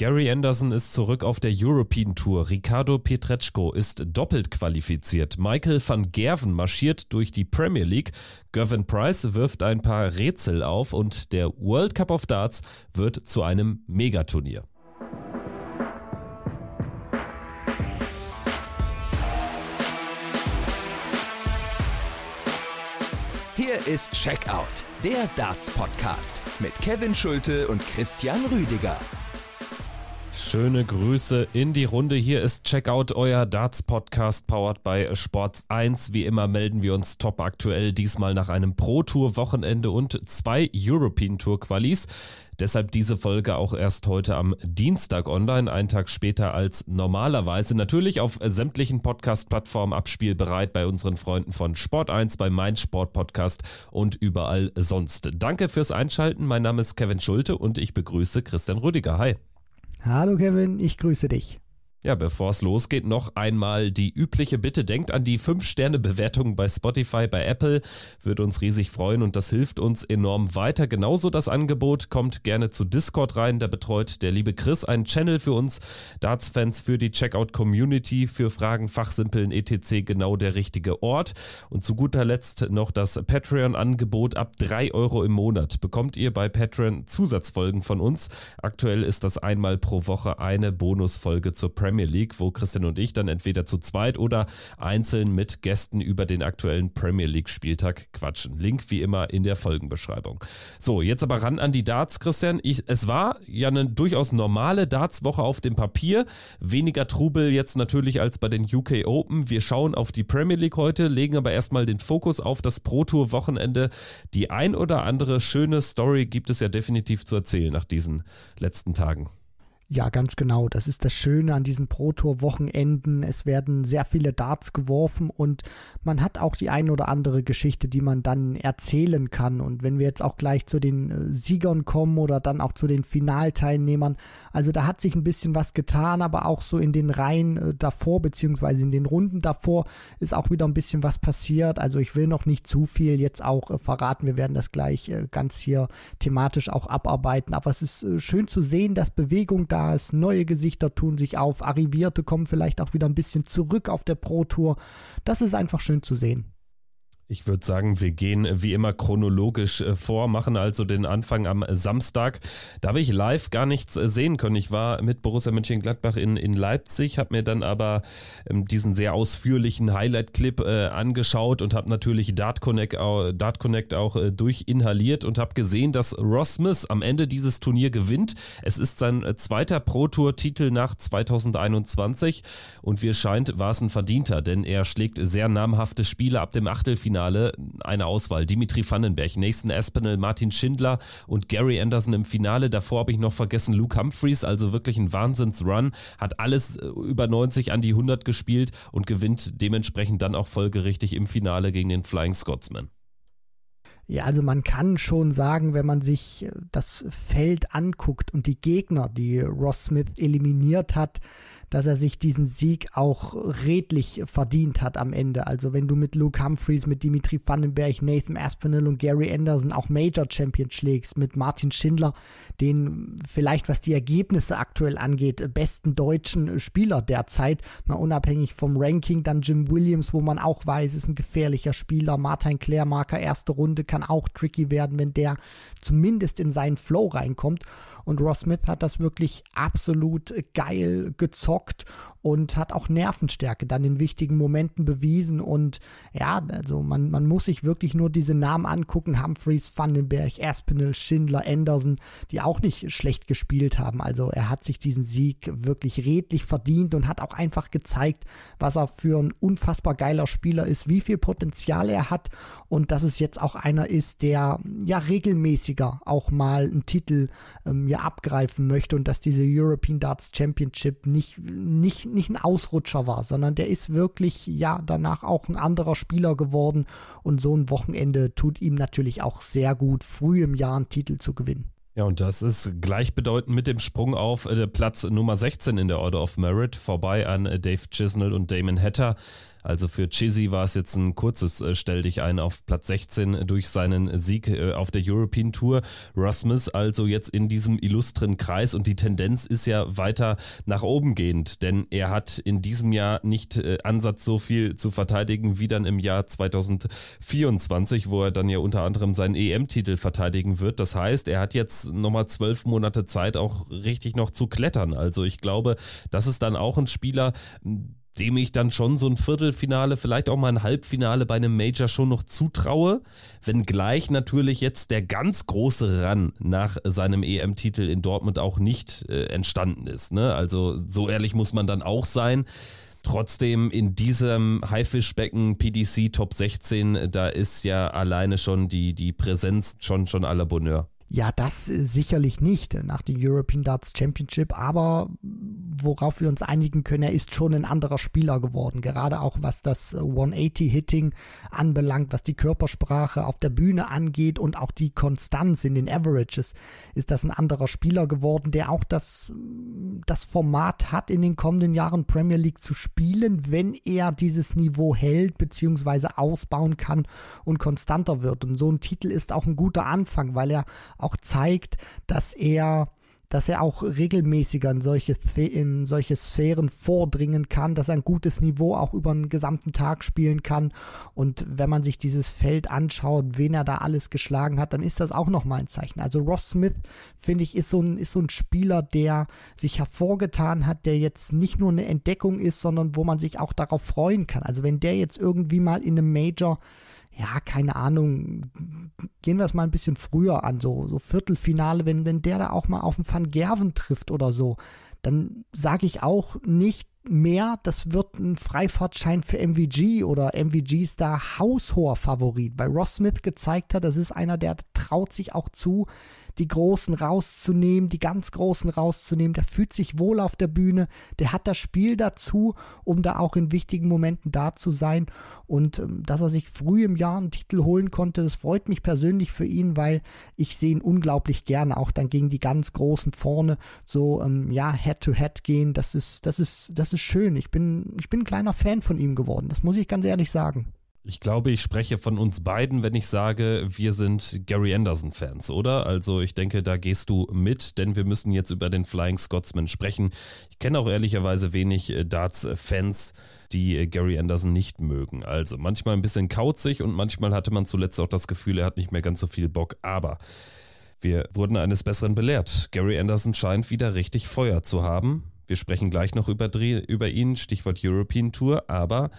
Gary Anderson ist zurück auf der European Tour. Ricardo Pietreczko ist doppelt qualifiziert. Michael van Gerven marschiert durch die Premier League. Gervin Price wirft ein paar Rätsel auf und der World Cup of Darts wird zu einem Megaturnier. Hier ist Checkout, der Darts Podcast mit Kevin Schulte und Christian Rüdiger. Schöne Grüße in die Runde. Hier ist Checkout, euer Darts-Podcast, powered by Sports 1. Wie immer melden wir uns top aktuell, diesmal nach einem Pro-Tour-Wochenende und zwei European Tour-Qualis. Deshalb diese Folge auch erst heute am Dienstag online, einen Tag später als normalerweise. Natürlich auf sämtlichen Podcast-Plattformen abspielbereit bei unseren Freunden von Sport1, bei Mein Sport Podcast und überall sonst. Danke fürs Einschalten. Mein Name ist Kevin Schulte und ich begrüße Christian Rüdiger. Hi. Hallo Kevin, ich grüße dich. Ja, bevor es losgeht, noch einmal die übliche Bitte. Denkt an die 5-Sterne-Bewertung bei Spotify, bei Apple. Würde uns riesig freuen und das hilft uns enorm weiter. Genauso das Angebot. Kommt gerne zu Discord rein. Da betreut der liebe Chris einen Channel für uns Darts-Fans, für die Checkout-Community, für Fragen, Fachsimpeln, etc. Genau der richtige Ort. Und zu guter Letzt noch das Patreon-Angebot. Ab 3 Euro im Monat bekommt ihr bei Patreon Zusatzfolgen von uns. Aktuell ist das einmal pro Woche eine Bonusfolge zur Premier Premier League, wo Christian und ich dann entweder zu zweit oder einzeln mit Gästen über den aktuellen Premier League Spieltag quatschen. Link wie immer in der Folgenbeschreibung. So, jetzt aber ran an die Darts, Christian. Ich, es war ja eine durchaus normale Darts-Woche auf dem Papier. Weniger Trubel jetzt natürlich als bei den UK Open. Wir schauen auf die Premier League heute, legen aber erstmal den Fokus auf das Pro Tour Wochenende. Die ein oder andere schöne Story gibt es ja definitiv zu erzählen nach diesen letzten Tagen. Ja, ganz genau. Das ist das Schöne an diesen Pro-Tour-Wochenenden. Es werden sehr viele Darts geworfen und man hat auch die ein oder andere Geschichte, die man dann erzählen kann. Und wenn wir jetzt auch gleich zu den äh, Siegern kommen oder dann auch zu den Finalteilnehmern, also da hat sich ein bisschen was getan, aber auch so in den Reihen äh, davor, beziehungsweise in den Runden davor ist auch wieder ein bisschen was passiert. Also ich will noch nicht zu viel jetzt auch äh, verraten. Wir werden das gleich ganz hier thematisch auch abarbeiten. Aber es ist schön zu sehen, dass Bewegung da ist, neue Gesichter tun sich auf, Arrivierte kommen vielleicht auch wieder ein bisschen zurück auf der Pro Tour. Das ist einfach schön zu sehen. Ich würde sagen, wir gehen wie immer chronologisch äh, vor, machen also den Anfang am Samstag. Da habe ich live gar nichts äh, sehen können. Ich war mit Borussia Mönchengladbach in, in Leipzig, habe mir dann aber ähm, diesen sehr ausführlichen Highlight-Clip äh, angeschaut und habe natürlich Dart Connect, Dart Connect auch äh, durchinhaliert und habe gesehen, dass Smith am Ende dieses Turnier gewinnt. Es ist sein äh, zweiter Pro-Tour-Titel nach 2021 und wie es scheint, war es ein Verdienter, denn er schlägt sehr namhafte Spiele ab dem Achtelfinale Halbfinale eine Auswahl. Dimitri Vandenberg, Nathan Aspinall, Martin Schindler und Gary Anderson im Finale. Davor habe ich noch vergessen Luke Humphreys, also wirklich ein Wahnsinns-Run. Hat alles äh, über 90 an die 100 gespielt und gewinnt dementsprechend dann auch folgerichtig im Finale gegen den Flying Scotsman. Ja, also man kann schon sagen, wenn man sich äh, das Feld anguckt und die Gegner, die Ross Smith eliminiert hat, dass er sich diesen Sieg auch redlich verdient hat am Ende. Also wenn du mit Luke Humphreys, mit Dimitri Vandenberg, Nathan Aspinall und Gary Anderson auch Major Champion schlägst, mit Martin Schindler, den vielleicht was die Ergebnisse aktuell angeht, besten deutschen Spieler derzeit, mal unabhängig vom Ranking, dann Jim Williams, wo man auch weiß, ist ein gefährlicher Spieler, Martin Klärmarker, erste Runde, kann auch tricky werden, wenn der zumindest in seinen Flow reinkommt. Und Ross Smith hat das wirklich absolut geil gezockt und hat auch Nervenstärke dann in wichtigen Momenten bewiesen. Und ja, also man, man muss sich wirklich nur diese Namen angucken: Humphreys, Vandenberg, Aspinall, Schindler, Anderson, die auch nicht schlecht gespielt haben. Also er hat sich diesen Sieg wirklich redlich verdient und hat auch einfach gezeigt, was er für ein unfassbar geiler Spieler ist, wie viel Potenzial er hat und dass es jetzt auch einer ist, der ja regelmäßiger auch mal einen Titel ähm, ja abgreifen möchte und dass diese European Darts Championship nicht, nicht nicht ein Ausrutscher war, sondern der ist wirklich ja danach auch ein anderer Spieler geworden und so ein Wochenende tut ihm natürlich auch sehr gut, früh im Jahr einen Titel zu gewinnen. Ja, und das ist gleichbedeutend mit dem Sprung auf äh, Platz Nummer 16 in der Order of Merit, vorbei an äh, Dave Chisnell und Damon Hatter. Also für Chizzy war es jetzt ein kurzes äh, Stell dich ein auf Platz 16 durch seinen Sieg äh, auf der European Tour. Smith also jetzt in diesem illustren Kreis und die Tendenz ist ja weiter nach oben gehend, denn er hat in diesem Jahr nicht äh, Ansatz so viel zu verteidigen wie dann im Jahr 2024, wo er dann ja unter anderem seinen EM-Titel verteidigen wird. Das heißt, er hat jetzt nochmal zwölf Monate Zeit, auch richtig noch zu klettern. Also ich glaube, das ist dann auch ein Spieler, dem ich dann schon so ein Viertelfinale, vielleicht auch mal ein Halbfinale bei einem Major schon noch zutraue, wenngleich natürlich jetzt der ganz große Run nach seinem EM-Titel in Dortmund auch nicht äh, entstanden ist. Ne? Also so ehrlich muss man dann auch sein. Trotzdem in diesem Haifischbecken PDC Top 16, da ist ja alleine schon die, die Präsenz schon, schon à la Bonheur. Ja, das sicherlich nicht nach dem European Darts Championship, aber worauf wir uns einigen können, er ist schon ein anderer Spieler geworden, gerade auch was das 180-Hitting anbelangt, was die Körpersprache auf der Bühne angeht und auch die Konstanz in den Averages, ist das ein anderer Spieler geworden, der auch das, das Format hat, in den kommenden Jahren Premier League zu spielen, wenn er dieses Niveau hält bzw. ausbauen kann und konstanter wird. Und so ein Titel ist auch ein guter Anfang, weil er auch zeigt, dass er dass er auch regelmäßiger in solche, in solche Sphären vordringen kann, dass er ein gutes Niveau auch über den gesamten Tag spielen kann. Und wenn man sich dieses Feld anschaut, wen er da alles geschlagen hat, dann ist das auch nochmal ein Zeichen. Also Ross Smith, finde ich, ist so, ein, ist so ein Spieler, der sich hervorgetan hat, der jetzt nicht nur eine Entdeckung ist, sondern wo man sich auch darauf freuen kann. Also wenn der jetzt irgendwie mal in einem Major ja, keine Ahnung, gehen wir es mal ein bisschen früher an, so, so Viertelfinale, wenn, wenn der da auch mal auf den Van Gerven trifft oder so, dann sage ich auch nicht mehr, das wird ein Freifahrtschein für MVG oder MVG ist da haushoher Favorit, weil Ross Smith gezeigt hat, das ist einer, der traut sich auch zu, die Großen rauszunehmen, die ganz Großen rauszunehmen. Der fühlt sich wohl auf der Bühne, der hat das Spiel dazu, um da auch in wichtigen Momenten da zu sein. Und ähm, dass er sich früh im Jahr einen Titel holen konnte, das freut mich persönlich für ihn, weil ich sehe ihn unglaublich gerne, auch dann gegen die ganz Großen vorne so, ähm, ja, Head-to-Head -head gehen. Das ist, das ist, das ist schön. Ich bin, ich bin ein kleiner Fan von ihm geworden. Das muss ich ganz ehrlich sagen. Ich glaube, ich spreche von uns beiden, wenn ich sage, wir sind Gary Anderson-Fans, oder? Also ich denke, da gehst du mit, denn wir müssen jetzt über den Flying Scotsman sprechen. Ich kenne auch ehrlicherweise wenig äh, Darts-Fans, die äh, Gary Anderson nicht mögen. Also manchmal ein bisschen kauzig und manchmal hatte man zuletzt auch das Gefühl, er hat nicht mehr ganz so viel Bock. Aber wir wurden eines Besseren belehrt. Gary Anderson scheint wieder richtig Feuer zu haben. Wir sprechen gleich noch über, über ihn, Stichwort European Tour, aber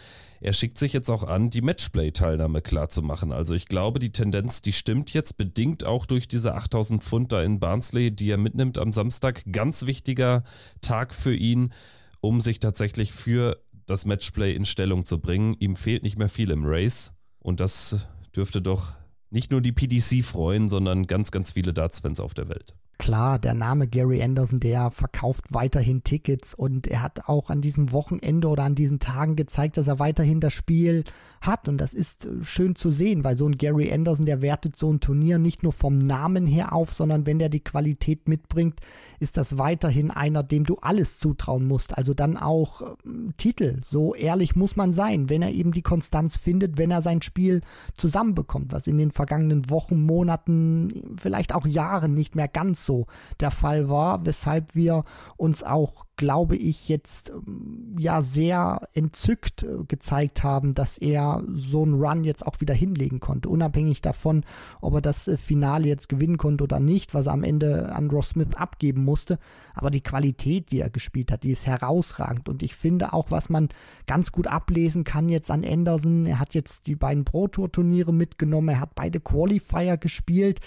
er schickt sich jetzt auch an, die Matchplay-Teilnahme klarzumachen. Also ich glaube, die Tendenz, die stimmt jetzt bedingt auch durch diese 8000 Pfund da in Barnsley, die er mitnimmt am Samstag. Ganz wichtiger Tag für ihn, um sich tatsächlich für das Matchplay in Stellung zu bringen. Ihm fehlt nicht mehr viel im Race und das dürfte doch nicht nur die PDC freuen, sondern ganz, ganz viele Darts-Fans auf der Welt klar, der Name Gary Anderson, der verkauft weiterhin Tickets und er hat auch an diesem Wochenende oder an diesen Tagen gezeigt, dass er weiterhin das Spiel hat und das ist äh, schön zu sehen, weil so ein Gary Anderson, der wertet so ein Turnier nicht nur vom Namen her auf, sondern wenn der die Qualität mitbringt, ist das weiterhin einer, dem du alles zutrauen musst. Also dann auch ähm, Titel, so ehrlich muss man sein, wenn er eben die Konstanz findet, wenn er sein Spiel zusammenbekommt, was in den vergangenen Wochen, Monaten, vielleicht auch Jahren nicht mehr ganz so der Fall war, weshalb wir uns auch glaube ich, jetzt ähm, ja sehr entzückt äh, gezeigt haben, dass er so einen Run jetzt auch wieder hinlegen konnte. Unabhängig davon, ob er das äh, Finale jetzt gewinnen konnte oder nicht, was er am Ende an Ross Smith abgeben musste. Aber die Qualität, die er gespielt hat, die ist herausragend. Und ich finde auch, was man ganz gut ablesen kann jetzt an Anderson, er hat jetzt die beiden Pro Tour Turniere mitgenommen, er hat beide Qualifier gespielt.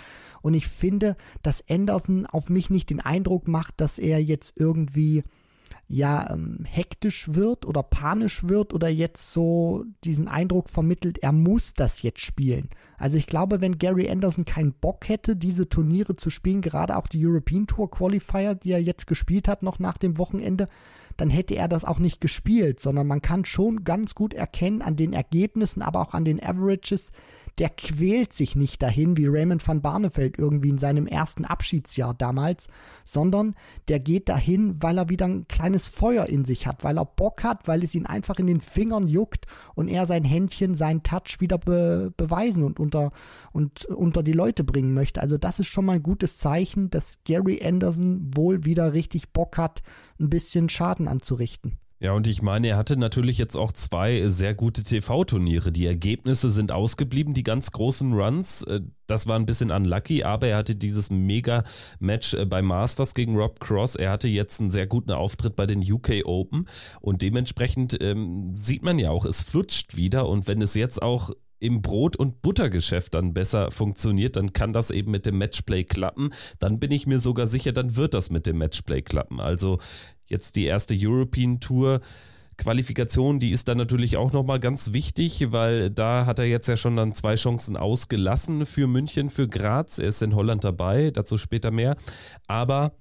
Und ich finde, dass Anderson auf mich nicht den Eindruck macht, dass er jetzt irgendwie ja ähm, hektisch wird oder panisch wird oder jetzt so diesen Eindruck vermittelt, er muss das jetzt spielen. Also ich glaube, wenn Gary Anderson keinen Bock hätte, diese Turniere zu spielen, gerade auch die European Tour Qualifier, die er jetzt gespielt hat, noch nach dem Wochenende, dann hätte er das auch nicht gespielt, sondern man kann schon ganz gut erkennen an den Ergebnissen, aber auch an den Averages, der quält sich nicht dahin wie Raymond van Barneveld irgendwie in seinem ersten Abschiedsjahr damals, sondern der geht dahin, weil er wieder ein kleines Feuer in sich hat, weil er Bock hat, weil es ihn einfach in den Fingern juckt und er sein Händchen, seinen Touch wieder be beweisen und unter, und unter die Leute bringen möchte. Also das ist schon mal ein gutes Zeichen, dass Gary Anderson wohl wieder richtig Bock hat, ein bisschen Schaden anzurichten. Ja, und ich meine, er hatte natürlich jetzt auch zwei sehr gute TV-Turniere. Die Ergebnisse sind ausgeblieben, die ganz großen Runs. Äh, das war ein bisschen unlucky, aber er hatte dieses Mega-Match äh, bei Masters gegen Rob Cross. Er hatte jetzt einen sehr guten Auftritt bei den UK Open und dementsprechend ähm, sieht man ja auch, es flutscht wieder und wenn es jetzt auch im Brot- und Buttergeschäft dann besser funktioniert, dann kann das eben mit dem Matchplay klappen. Dann bin ich mir sogar sicher, dann wird das mit dem Matchplay klappen. Also jetzt die erste European Tour. Qualifikation, die ist dann natürlich auch nochmal ganz wichtig, weil da hat er jetzt ja schon dann zwei Chancen ausgelassen für München, für Graz. Er ist in Holland dabei, dazu später mehr. Aber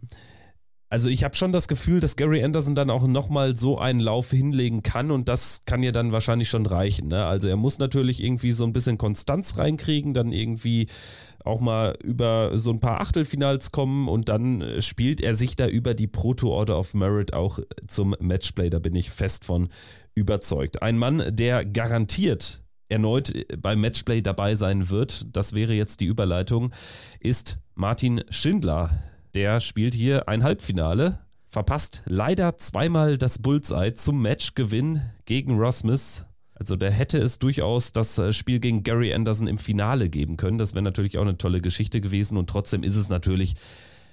also ich habe schon das Gefühl, dass Gary Anderson dann auch nochmal so einen Lauf hinlegen kann und das kann ja dann wahrscheinlich schon reichen. Ne? Also er muss natürlich irgendwie so ein bisschen Konstanz reinkriegen, dann irgendwie auch mal über so ein paar Achtelfinals kommen und dann spielt er sich da über die Proto Order of Merit auch zum Matchplay. Da bin ich fest von überzeugt. Ein Mann, der garantiert erneut beim Matchplay dabei sein wird, das wäre jetzt die Überleitung, ist Martin Schindler der spielt hier ein Halbfinale, verpasst leider zweimal das Bullseye zum Matchgewinn gegen Smith. Also da hätte es durchaus das äh, Spiel gegen Gary Anderson im Finale geben können. Das wäre natürlich auch eine tolle Geschichte gewesen und trotzdem ist es natürlich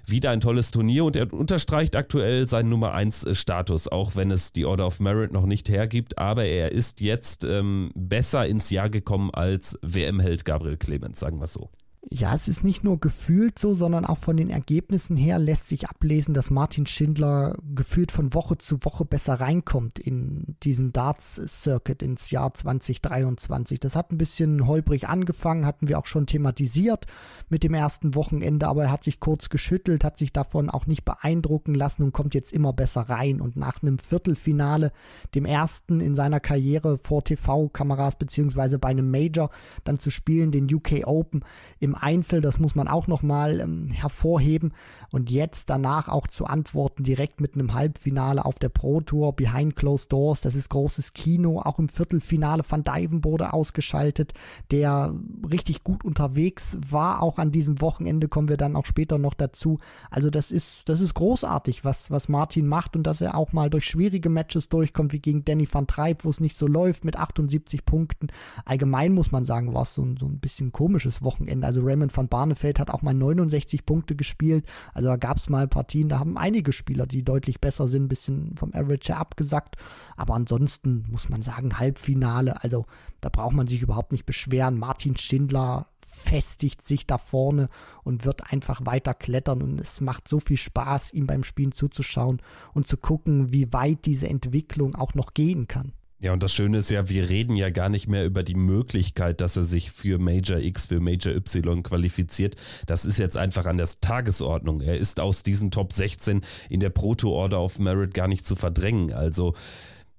wieder ein tolles Turnier und er unterstreicht aktuell seinen Nummer 1 äh, Status, auch wenn es die Order of Merit noch nicht hergibt, aber er ist jetzt ähm, besser ins Jahr gekommen als WM-Held Gabriel Clemens, sagen wir es so. Ja, es ist nicht nur gefühlt so, sondern auch von den Ergebnissen her lässt sich ablesen, dass Martin Schindler gefühlt von Woche zu Woche besser reinkommt in diesen Darts-Circuit ins Jahr 2023. Das hat ein bisschen holprig angefangen, hatten wir auch schon thematisiert mit dem ersten Wochenende, aber er hat sich kurz geschüttelt, hat sich davon auch nicht beeindrucken lassen und kommt jetzt immer besser rein. Und nach einem Viertelfinale, dem ersten in seiner Karriere vor TV-Kameras beziehungsweise bei einem Major, dann zu spielen, den UK Open im im Einzel, das muss man auch nochmal ähm, hervorheben. Und jetzt danach auch zu antworten, direkt mit einem Halbfinale auf der Pro Tour, Behind Closed Doors, das ist großes Kino. Auch im Viertelfinale Van Dyven wurde ausgeschaltet, der richtig gut unterwegs war. Auch an diesem Wochenende kommen wir dann auch später noch dazu. Also das ist, das ist großartig, was, was Martin macht und dass er auch mal durch schwierige Matches durchkommt, wie gegen Danny van Treib, wo es nicht so läuft mit 78 Punkten. Allgemein muss man sagen, war es so, so ein bisschen komisches Wochenende. Also Raymond van Barneveld hat auch mal 69 Punkte gespielt. Also da gab es mal Partien, da haben einige Spieler, die deutlich besser sind, ein bisschen vom Average her abgesackt. Aber ansonsten muss man sagen, Halbfinale, also da braucht man sich überhaupt nicht beschweren. Martin Schindler festigt sich da vorne und wird einfach weiter klettern und es macht so viel Spaß, ihm beim Spielen zuzuschauen und zu gucken, wie weit diese Entwicklung auch noch gehen kann. Ja, und das Schöne ist ja, wir reden ja gar nicht mehr über die Möglichkeit, dass er sich für Major X, für Major Y qualifiziert. Das ist jetzt einfach an der Tagesordnung. Er ist aus diesen Top 16 in der Proto-Order of Merit gar nicht zu verdrängen. Also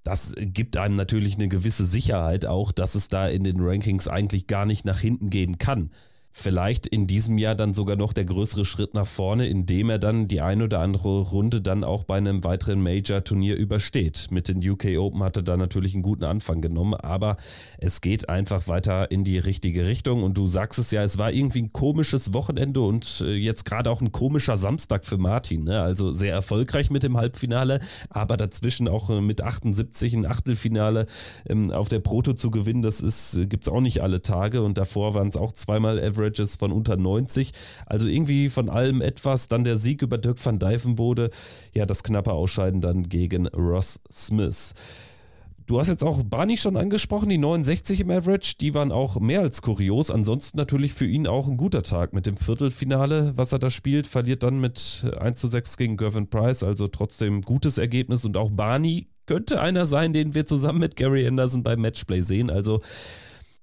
das gibt einem natürlich eine gewisse Sicherheit auch, dass es da in den Rankings eigentlich gar nicht nach hinten gehen kann vielleicht in diesem Jahr dann sogar noch der größere Schritt nach vorne, indem er dann die ein oder andere Runde dann auch bei einem weiteren Major-Turnier übersteht. Mit den UK Open hat er da natürlich einen guten Anfang genommen, aber es geht einfach weiter in die richtige Richtung und du sagst es ja, es war irgendwie ein komisches Wochenende und äh, jetzt gerade auch ein komischer Samstag für Martin. Ne? Also sehr erfolgreich mit dem Halbfinale, aber dazwischen auch äh, mit 78 ein Achtelfinale ähm, auf der Proto zu gewinnen, das äh, gibt es auch nicht alle Tage und davor waren es auch zweimal Average Averages von unter 90. Also irgendwie von allem etwas. Dann der Sieg über Dirk van Dijvenbode. Ja, das knappe Ausscheiden dann gegen Ross Smith. Du hast jetzt auch Barney schon angesprochen, die 69 im Average, die waren auch mehr als kurios. Ansonsten natürlich für ihn auch ein guter Tag mit dem Viertelfinale, was er da spielt, verliert dann mit 1 zu 6 gegen Gervin Price, also trotzdem gutes Ergebnis. Und auch Barney könnte einer sein, den wir zusammen mit Gary Anderson beim Matchplay sehen. Also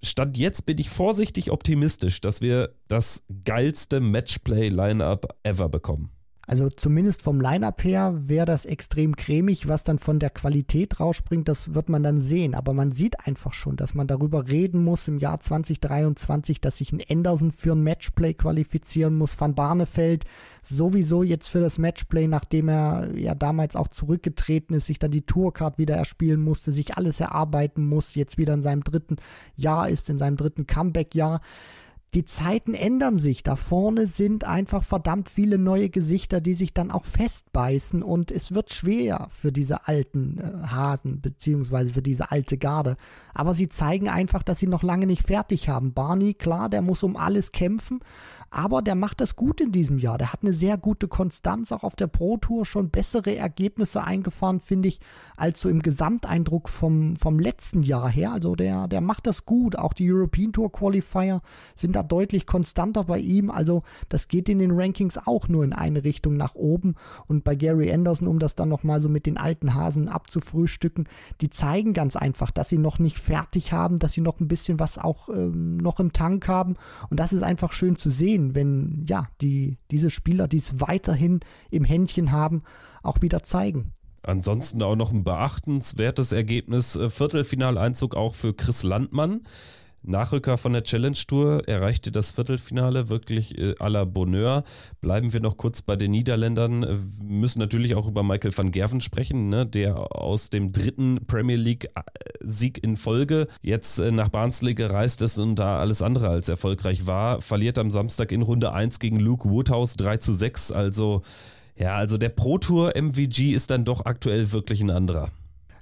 Stand jetzt bin ich vorsichtig optimistisch, dass wir das geilste Matchplay-Line-Up ever bekommen. Also zumindest vom Line-Up her wäre das extrem cremig. Was dann von der Qualität rausspringt, das wird man dann sehen. Aber man sieht einfach schon, dass man darüber reden muss im Jahr 2023, dass sich ein Anderson für ein Matchplay qualifizieren muss. Van Barneveld sowieso jetzt für das Matchplay, nachdem er ja damals auch zurückgetreten ist, sich dann die Tourcard wieder erspielen musste, sich alles erarbeiten muss, jetzt wieder in seinem dritten Jahr ist, in seinem dritten Comeback-Jahr die Zeiten ändern sich. Da vorne sind einfach verdammt viele neue Gesichter, die sich dann auch festbeißen und es wird schwer für diese alten äh, Hasen beziehungsweise für diese alte Garde. Aber sie zeigen einfach, dass sie noch lange nicht fertig haben. Barney, klar, der muss um alles kämpfen, aber der macht das gut in diesem Jahr. Der hat eine sehr gute Konstanz, auch auf der Pro Tour schon bessere Ergebnisse eingefahren, finde ich, als so im Gesamteindruck vom, vom letzten Jahr her. Also der, der macht das gut. Auch die European Tour Qualifier sind da deutlich konstanter bei ihm. Also das geht in den Rankings auch nur in eine Richtung nach oben. Und bei Gary Anderson, um das dann nochmal so mit den alten Hasen abzufrühstücken, die zeigen ganz einfach, dass sie noch nicht fertig haben, dass sie noch ein bisschen was auch ähm, noch im Tank haben. Und das ist einfach schön zu sehen, wenn ja, die, diese Spieler, die es weiterhin im Händchen haben, auch wieder zeigen. Ansonsten auch noch ein beachtenswertes Ergebnis. Äh, Viertelfinaleinzug auch für Chris Landmann. Nachrücker von der Challenge Tour erreichte das Viertelfinale wirklich äh, à la Bonheur. Bleiben wir noch kurz bei den Niederländern. Wir müssen natürlich auch über Michael van Gerven sprechen, ne, der aus dem dritten Premier League-Sieg äh, in Folge jetzt äh, nach Barnsley gereist ist und da alles andere als erfolgreich war. Verliert am Samstag in Runde 1 gegen Luke Woodhouse 3 zu 6. Also, ja, also der Pro Tour MVG ist dann doch aktuell wirklich ein anderer.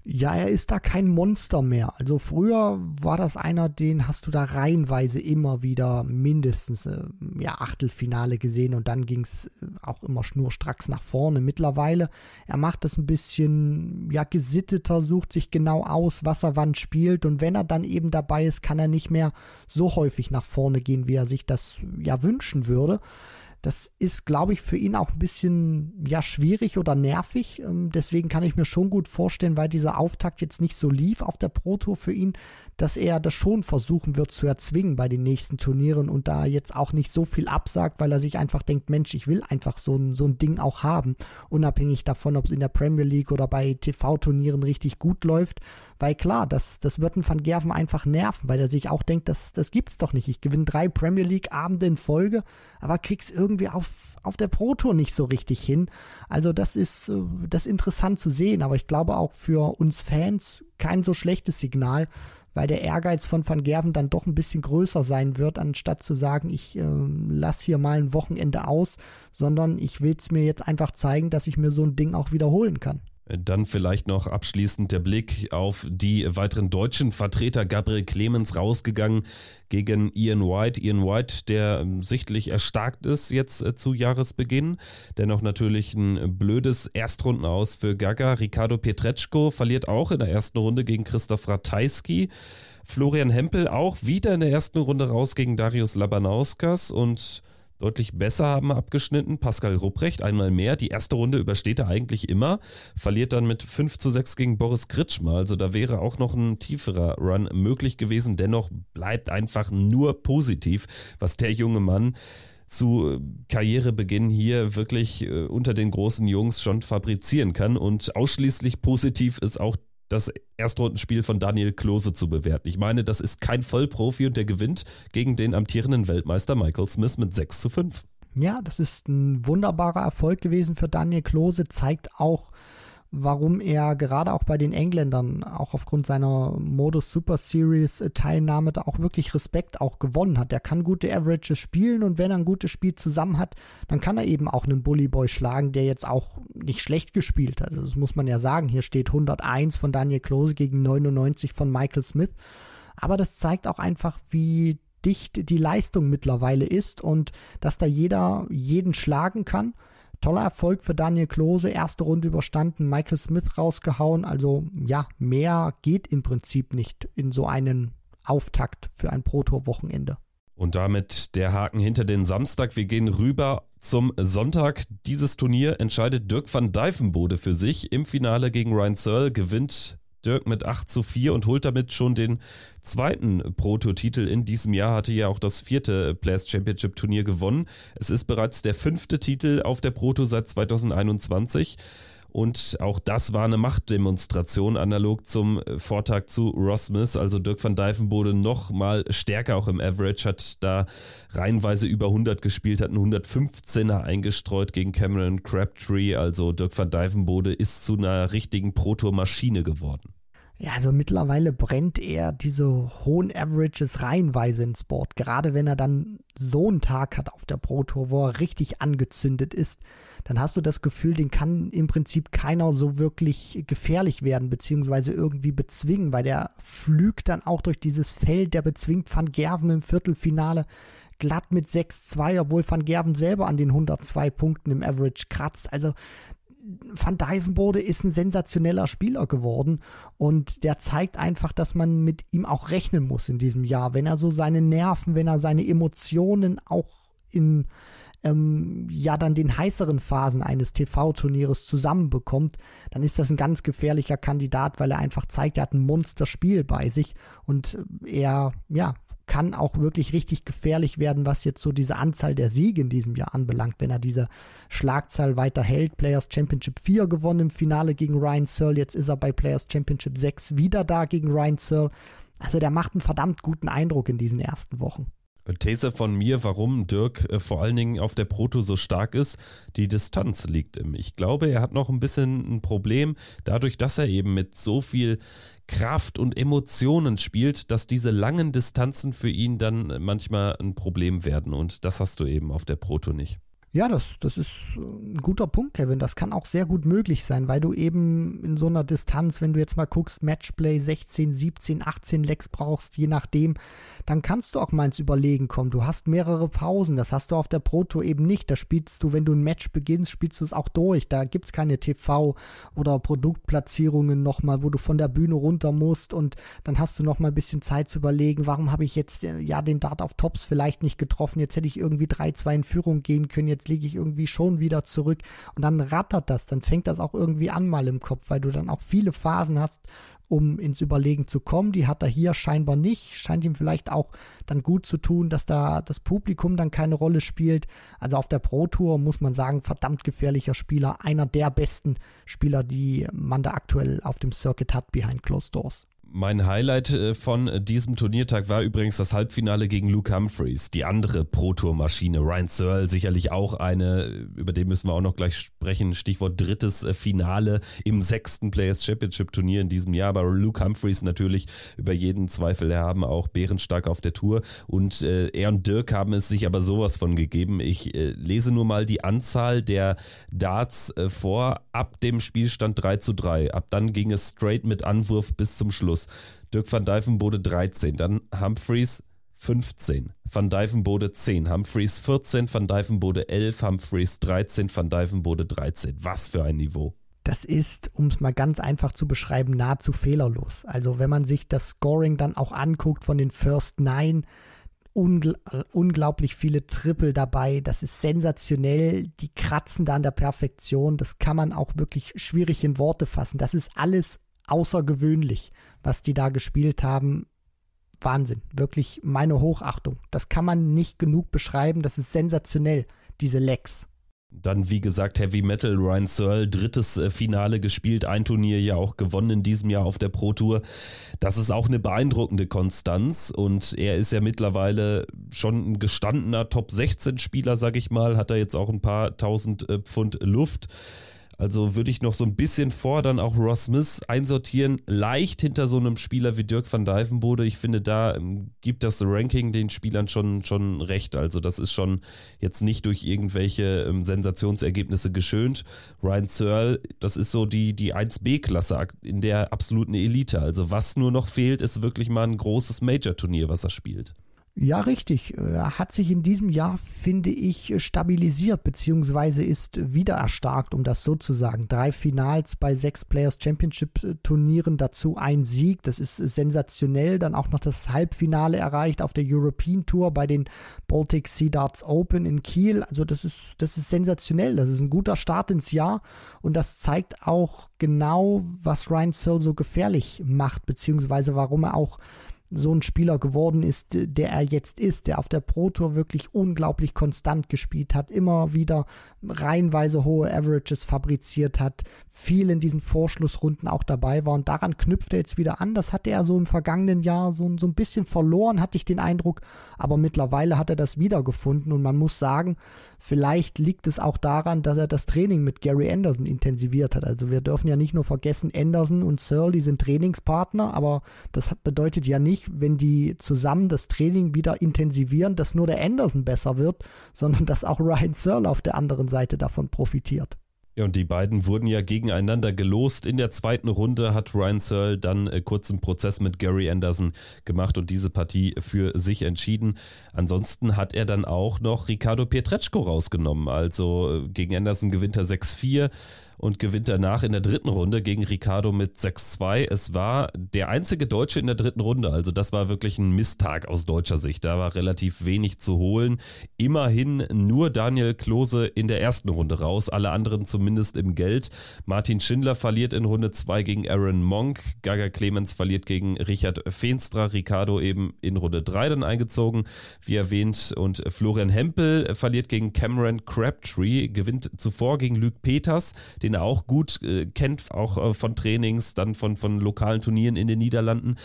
Ja, er ist da kein Monster mehr. Also früher war das einer, den hast du da reihenweise immer wieder mindestens äh, ja, Achtelfinale gesehen und dann ging es äh, auch immer schnurstracks nach vorne. Mittlerweile, er macht das ein bisschen ja, gesitteter, sucht sich genau aus, was er wann spielt und wenn er dann eben dabei ist, kann er nicht mehr so häufig nach vorne gehen, wie er sich das ja wünschen würde. Das ist, glaube ich, für ihn auch ein bisschen ja schwierig oder nervig. Ähm, deswegen kann ich mir schon gut vorstellen, weil dieser Auftakt jetzt nicht so lief auf der Pro Tour für ihn, dass er das schon versuchen wird zu erzwingen bei den nächsten Turnieren und da jetzt auch nicht so viel absagt, weil er sich einfach denkt, Mensch, ich will einfach so ein, so ein Ding auch haben, unabhängig davon, ob es in der Premier League oder bei TV-Turnieren richtig gut läuft, weil klar, das, das wird einen Van Gerven einfach nerven, weil er sich auch denkt, das, das gibt's doch nicht. Ich gewinne drei Premier League-Abende in Folge, aber krieg's irgendwie auf, auf der Pro Tour nicht so richtig hin. Also das ist, äh, das ist interessant zu sehen, aber ich glaube auch für uns Fans kein so schlechtes Signal, weil der Ehrgeiz von Van Gerven dann doch ein bisschen größer sein wird, anstatt zu sagen, ich äh, lasse hier mal ein Wochenende aus, sondern ich will es mir jetzt einfach zeigen, dass ich mir so ein Ding auch wiederholen kann. Dann vielleicht noch abschließend der Blick auf die weiteren deutschen Vertreter. Gabriel Clemens rausgegangen gegen Ian White. Ian White, der sichtlich erstarkt ist jetzt äh, zu Jahresbeginn. Dennoch natürlich ein blödes Erstrunden aus für Gaga. Ricardo Pietreczko verliert auch in der ersten Runde gegen Christoph Ratajski. Florian Hempel auch wieder in der ersten Runde raus gegen Darius Labanauskas und deutlich besser haben abgeschnitten. Pascal Rupprecht einmal mehr. Die erste Runde übersteht er eigentlich immer. Verliert dann mit 5 zu 6 gegen Boris Kritschmer. Also da wäre auch noch ein tieferer Run möglich gewesen. Dennoch bleibt einfach nur positiv, was der junge Mann zu äh, Karrierebeginn hier wirklich äh, unter den großen Jungs schon fabrizieren kann. Und ausschließlich positiv ist auch das Erstrundenspiel von Daniel Klose zu bewerten. Ich meine, das ist kein Vollprofi und der gewinnt gegen den amtierenden Weltmeister Michael Smith mit 6 zu 5. Ja, das ist ein wunderbarer Erfolg gewesen für Daniel Klose, zeigt auch, warum er gerade auch bei den Engländern, auch aufgrund seiner Modus Super Series äh, Teilnahme, da auch wirklich Respekt auch gewonnen hat. Er kann gute Averages spielen und wenn er ein gutes Spiel zusammen hat, dann kann er eben auch einen Bully Boy schlagen, der jetzt auch nicht schlecht gespielt hat. Also das muss man ja sagen. Hier steht 101 von Daniel Klose gegen 99 von Michael Smith. Aber das zeigt auch einfach, wie dicht die Leistung mittlerweile ist und dass da jeder jeden schlagen kann. Toller Erfolg für Daniel Klose, erste Runde überstanden, Michael Smith rausgehauen. Also ja, mehr geht im Prinzip nicht in so einen Auftakt für ein Pro-Tour-Wochenende. Und damit der Haken hinter den Samstag. Wir gehen rüber zum Sonntag. Dieses Turnier entscheidet Dirk van Dijvenbode für sich. Im Finale gegen Ryan Searle gewinnt Dirk mit 8 zu 4 und holt damit schon den zweiten Prototitel in diesem Jahr. Hatte ja auch das vierte Players Championship Turnier gewonnen. Es ist bereits der fünfte Titel auf der Proto seit 2021. Und auch das war eine Machtdemonstration, analog zum Vortag zu Ross Smith. Also Dirk van Dijvenbode noch mal stärker auch im Average, hat da reihenweise über 100 gespielt, hat einen 115er eingestreut gegen Cameron Crabtree. Also Dirk van Dijvenbode ist zu einer richtigen Pro-Tour-Maschine geworden. Ja, also mittlerweile brennt er diese hohen Averages reihenweise ins Board. Gerade wenn er dann so einen Tag hat auf der Pro Tour, wo er richtig angezündet ist, dann hast du das Gefühl, den kann im Prinzip keiner so wirklich gefährlich werden, beziehungsweise irgendwie bezwingen, weil der flügt dann auch durch dieses Feld, der bezwingt Van Gerven im Viertelfinale glatt mit 6-2, obwohl Van Gerven selber an den 102 Punkten im Average kratzt. Also Van Dijvenbode ist ein sensationeller Spieler geworden und der zeigt einfach, dass man mit ihm auch rechnen muss in diesem Jahr. Wenn er so seine Nerven, wenn er seine Emotionen auch in ähm, ja dann den heißeren Phasen eines TV-Turnieres zusammenbekommt, dann ist das ein ganz gefährlicher Kandidat, weil er einfach zeigt, er hat ein Monsterspiel bei sich und er ja kann auch wirklich richtig gefährlich werden, was jetzt so diese Anzahl der Siege in diesem Jahr anbelangt, wenn er diese Schlagzahl weiter hält. Players Championship 4 gewonnen im Finale gegen Ryan Searle, jetzt ist er bei Players Championship 6 wieder da gegen Ryan Searle. Also der macht einen verdammt guten Eindruck in diesen ersten Wochen. These von mir, warum Dirk äh, vor allen Dingen auf der Proto so stark ist, die Distanz liegt ihm. Ich glaube, er hat noch ein bisschen ein Problem, dadurch, dass er eben mit so viel Kraft und Emotionen spielt, dass diese langen Distanzen für ihn dann manchmal ein Problem werden. Und das hast du eben auf der Proto nicht. Ja, das, das ist äh, ein guter Punkt, Kevin. Das kann auch sehr gut möglich sein, weil du eben in so einer Distanz, wenn du jetzt mal guckst, Matchplay 16, 17, 18 Lecks brauchst, je nachdem, dann kannst du auch mal ins Überlegen kommen. Du hast mehrere Pausen, das hast du auf der Proto eben nicht. Da spielst du, wenn du ein Match beginnst, spielst du es auch durch. Da gibt es keine TV- oder Produktplatzierungen nochmal, wo du von der Bühne runter musst und dann hast du nochmal ein bisschen Zeit zu überlegen, warum habe ich jetzt äh, ja den Dart auf Tops vielleicht nicht getroffen, jetzt hätte ich irgendwie 3-2 in Führung gehen können, jetzt liege ich irgendwie schon wieder zurück und dann rattert das, dann fängt das auch irgendwie an mal im Kopf, weil du dann auch viele Phasen hast, um ins Überlegen zu kommen. Die hat er hier scheinbar nicht. Scheint ihm vielleicht auch dann gut zu tun, dass da das Publikum dann keine Rolle spielt. Also auf der Pro Tour muss man sagen, verdammt gefährlicher Spieler. Einer der besten Spieler, die man da aktuell auf dem Circuit hat, behind closed doors. Mein Highlight äh, von diesem Turniertag war übrigens das Halbfinale gegen Luke Humphreys, die andere Pro-Tour-Maschine. Ryan Searle sicherlich auch eine, über den müssen wir auch noch gleich sprechen. Stichwort drittes äh, Finale im sechsten Players Championship Turnier in diesem Jahr. Aber Luke Humphreys natürlich über jeden Zweifel haben auch bärenstark auf der Tour. Und äh, er und Dirk haben es sich aber sowas von gegeben. Ich äh, lese nur mal die Anzahl der Darts äh, vor ab dem Spielstand 3 zu 3. Ab dann ging es straight mit Anwurf bis zum Schluss. Dirk van Dijvenbode 13, dann Humphreys 15, Van Dijvenbode 10, Humphreys 14, Van Dijvenbode 11, Humphreys 13, Van Dijvenbode 13. Was für ein Niveau. Das ist, um es mal ganz einfach zu beschreiben, nahezu fehlerlos. Also wenn man sich das Scoring dann auch anguckt von den First Nine, ungl unglaublich viele Triple dabei. Das ist sensationell. Die kratzen da an der Perfektion. Das kann man auch wirklich schwierig in Worte fassen. Das ist alles außergewöhnlich was die da gespielt haben. Wahnsinn, wirklich meine Hochachtung. Das kann man nicht genug beschreiben. Das ist sensationell, diese Lecks. Dann, wie gesagt, Heavy Metal, Ryan Searle, drittes äh, Finale gespielt, ein Turnier ja auch gewonnen in diesem Jahr auf der Pro Tour. Das ist auch eine beeindruckende Konstanz und er ist ja mittlerweile schon ein gestandener Top 16 Spieler, sag ich mal, hat er jetzt auch ein paar tausend äh, Pfund Luft. Also würde ich noch so ein bisschen vor dann auch Ross Smith einsortieren, leicht hinter so einem Spieler wie Dirk van Dijvenbode. Ich finde, da ähm, gibt das Ranking den Spielern schon, schon recht. Also das ist schon jetzt nicht durch irgendwelche ähm, Sensationsergebnisse geschönt. Ryan Searle, das ist so die, die 1B-Klasse in der absoluten Elite. Also was nur noch fehlt, ist wirklich mal ein großes Major-Turnier, was er spielt. Ja, richtig. Er hat sich in diesem Jahr, finde ich, stabilisiert, beziehungsweise ist wieder erstarkt, um das so zu sagen. Drei Finals bei sechs Players Championship Turnieren, dazu ein Sieg. Das ist sensationell. Dann auch noch das Halbfinale erreicht auf der European Tour bei den Baltic Sea Darts Open in Kiel. Also das ist, das ist sensationell. Das ist ein guter Start ins Jahr und das zeigt auch genau, was Ryan Searle so gefährlich macht, beziehungsweise warum er auch so ein Spieler geworden ist, der er jetzt ist, der auf der Pro Tour wirklich unglaublich konstant gespielt hat, immer wieder reihenweise hohe Averages fabriziert hat, viel in diesen Vorschlussrunden auch dabei war. Und daran knüpft er jetzt wieder an. Das hatte er so im vergangenen Jahr so, so ein bisschen verloren, hatte ich den Eindruck, aber mittlerweile hat er das wiedergefunden. Und man muss sagen, Vielleicht liegt es auch daran, dass er das Training mit Gary Anderson intensiviert hat. Also wir dürfen ja nicht nur vergessen, Anderson und Searle, sind Trainingspartner, aber das bedeutet ja nicht, wenn die zusammen das Training wieder intensivieren, dass nur der Anderson besser wird, sondern dass auch Ryan Searle auf der anderen Seite davon profitiert. Ja, und die beiden wurden ja gegeneinander gelost. In der zweiten Runde hat Ryan Searle dann äh, kurzen Prozess mit Gary Anderson gemacht und diese Partie für sich entschieden. Ansonsten hat er dann auch noch Ricardo Pietreczko rausgenommen. Also äh, gegen Anderson gewinnt er 6-4 und gewinnt danach in der dritten Runde gegen Ricardo mit 6-2. Es war der einzige Deutsche in der dritten Runde, also das war wirklich ein Misstag aus deutscher Sicht. Da war relativ wenig zu holen. Immerhin nur Daniel Klose in der ersten Runde raus, alle anderen zumindest im Geld. Martin Schindler verliert in Runde 2 gegen Aaron Monk, Gaga Clemens verliert gegen Richard Feenstra, Ricardo eben in Runde 3 dann eingezogen, wie erwähnt, und Florian Hempel verliert gegen Cameron Crabtree, gewinnt zuvor gegen Luke Peters, den den er auch gut äh, kennt, auch äh, von Trainings, dann von, von lokalen Turnieren in den Niederlanden.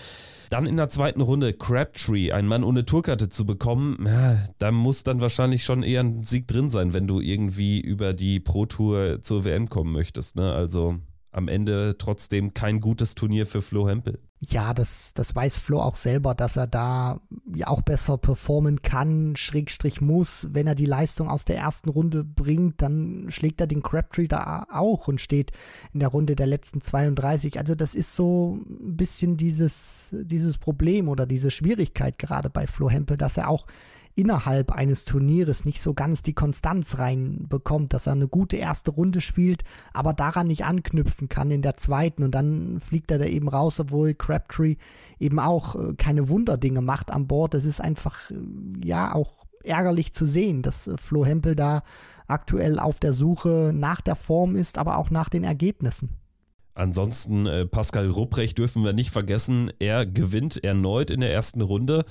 Dann in der zweiten Runde Crabtree, ein Mann ohne Tourkarte zu bekommen, ja, da muss dann wahrscheinlich schon eher ein Sieg drin sein, wenn du irgendwie über die Pro Tour zur WM kommen möchtest. Ne? Also am Ende trotzdem kein gutes Turnier für Flo Hempel. Ja, das, das weiß Flo auch selber, dass er da ja auch besser performen kann, Schrägstrich muss. Wenn er die Leistung aus der ersten Runde bringt, dann schlägt er den Crabtree da auch und steht in der Runde der letzten 32. Also das ist so ein bisschen dieses, dieses Problem oder diese Schwierigkeit gerade bei Flo Hempel, dass er auch innerhalb eines Turnieres nicht so ganz die Konstanz reinbekommt, dass er eine gute erste Runde spielt, aber daran nicht anknüpfen kann in der zweiten und dann fliegt er da eben raus, obwohl Crabtree eben auch äh, keine Wunderdinge macht an Bord. Das ist einfach, äh, ja, auch ärgerlich zu sehen, dass äh, Flo Hempel da aktuell auf der Suche nach der Form ist, aber auch nach den Ergebnissen. Ansonsten äh, Pascal Rupprecht dürfen wir nicht vergessen. Er gewinnt erneut in der ersten Runde.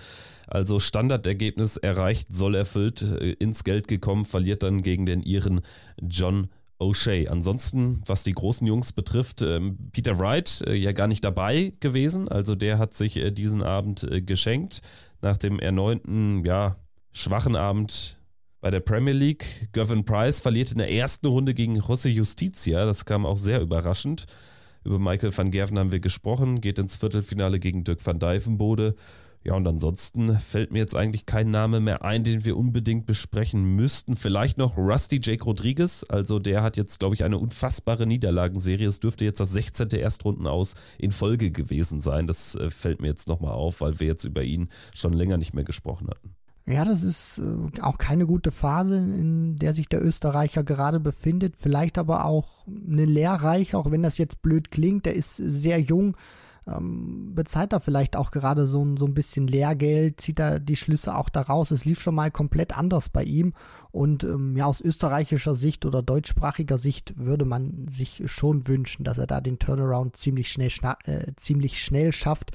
Also Standardergebnis erreicht, soll erfüllt, äh, ins Geld gekommen, verliert dann gegen den Iren John O'Shea. Ansonsten, was die großen Jungs betrifft, ähm, Peter Wright äh, ja gar nicht dabei gewesen. Also der hat sich äh, diesen Abend geschenkt. Nach dem erneuten, ja, schwachen Abend bei der Premier League. Gavin Price verliert in der ersten Runde gegen José Justicia. Das kam auch sehr überraschend. Über Michael van Gerven haben wir gesprochen, geht ins Viertelfinale gegen Dirk van Dijvenbode. Ja, und ansonsten fällt mir jetzt eigentlich kein Name mehr ein, den wir unbedingt besprechen müssten. Vielleicht noch Rusty Jake Rodriguez. Also der hat jetzt, glaube ich, eine unfassbare Niederlagenserie. Es dürfte jetzt das 16. Erstrunden aus in Folge gewesen sein. Das äh, fällt mir jetzt nochmal auf, weil wir jetzt über ihn schon länger nicht mehr gesprochen hatten. Ja, das ist äh, auch keine gute Phase, in der sich der Österreicher gerade befindet. Vielleicht aber auch eine lehrreiche, auch wenn das jetzt blöd klingt. Der ist sehr jung, ähm, bezahlt er vielleicht auch gerade so, so ein bisschen Lehrgeld, zieht er die Schlüsse auch daraus. Es lief schon mal komplett anders bei ihm. Und ähm, ja, aus österreichischer Sicht oder deutschsprachiger Sicht würde man sich schon wünschen, dass er da den Turnaround ziemlich schnell, äh, ziemlich schnell schafft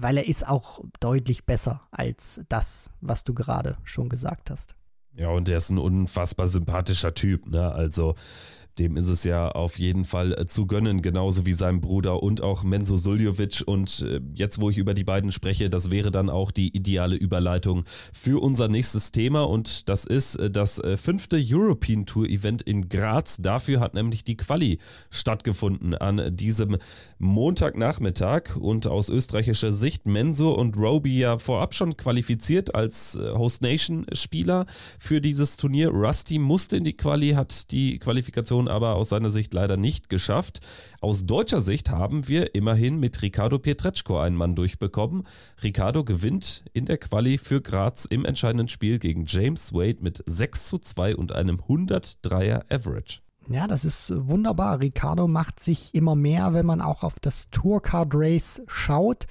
weil er ist auch deutlich besser als das, was du gerade schon gesagt hast. Ja, und er ist ein unfassbar sympathischer Typ, ne? Also dem ist es ja auf jeden Fall äh, zu gönnen, genauso wie seinem Bruder und auch Menzo Suljovic. Und äh, jetzt, wo ich über die beiden spreche, das wäre dann auch die ideale Überleitung für unser nächstes Thema. Und das ist äh, das fünfte European Tour Event in Graz. Dafür hat nämlich die Quali stattgefunden an diesem Montagnachmittag. Und aus österreichischer Sicht Menzo und Roby ja vorab schon qualifiziert als Host Nation Spieler für dieses Turnier. Rusty musste in die Quali, hat die Qualifikation Qualifikation aber aus seiner Sicht leider nicht geschafft. Aus deutscher Sicht haben wir immerhin mit Ricardo Pietreczko einen Mann durchbekommen. Ricardo gewinnt in der Quali für Graz im entscheidenden Spiel gegen James Wade mit 6 zu 2 und einem 103er Average. Ja, das ist wunderbar. Ricardo macht sich immer mehr, wenn man auch auf das Tourcard Race schaut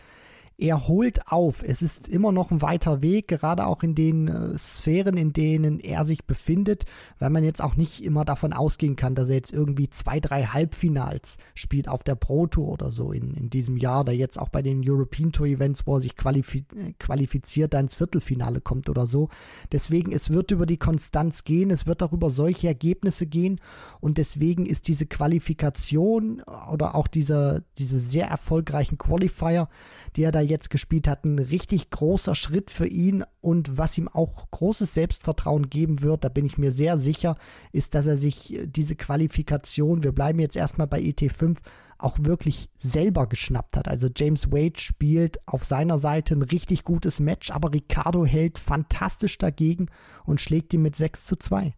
er holt auf. Es ist immer noch ein weiter Weg, gerade auch in den äh, Sphären, in denen er sich befindet, weil man jetzt auch nicht immer davon ausgehen kann, dass er jetzt irgendwie zwei, drei Halbfinals spielt auf der Pro Tour oder so in, in diesem Jahr, da jetzt auch bei den European Tour Events, wo er sich qualifiz qualifiziert, da ins Viertelfinale kommt oder so. Deswegen, es wird über die Konstanz gehen, es wird auch über solche Ergebnisse gehen und deswegen ist diese Qualifikation oder auch diese, diese sehr erfolgreichen Qualifier, die er da jetzt gespielt hat, ein richtig großer Schritt für ihn und was ihm auch großes Selbstvertrauen geben wird, da bin ich mir sehr sicher, ist, dass er sich diese Qualifikation, wir bleiben jetzt erstmal bei ET5, auch wirklich selber geschnappt hat. Also James Wade spielt auf seiner Seite ein richtig gutes Match, aber Ricardo hält fantastisch dagegen und schlägt ihn mit 6 zu 2.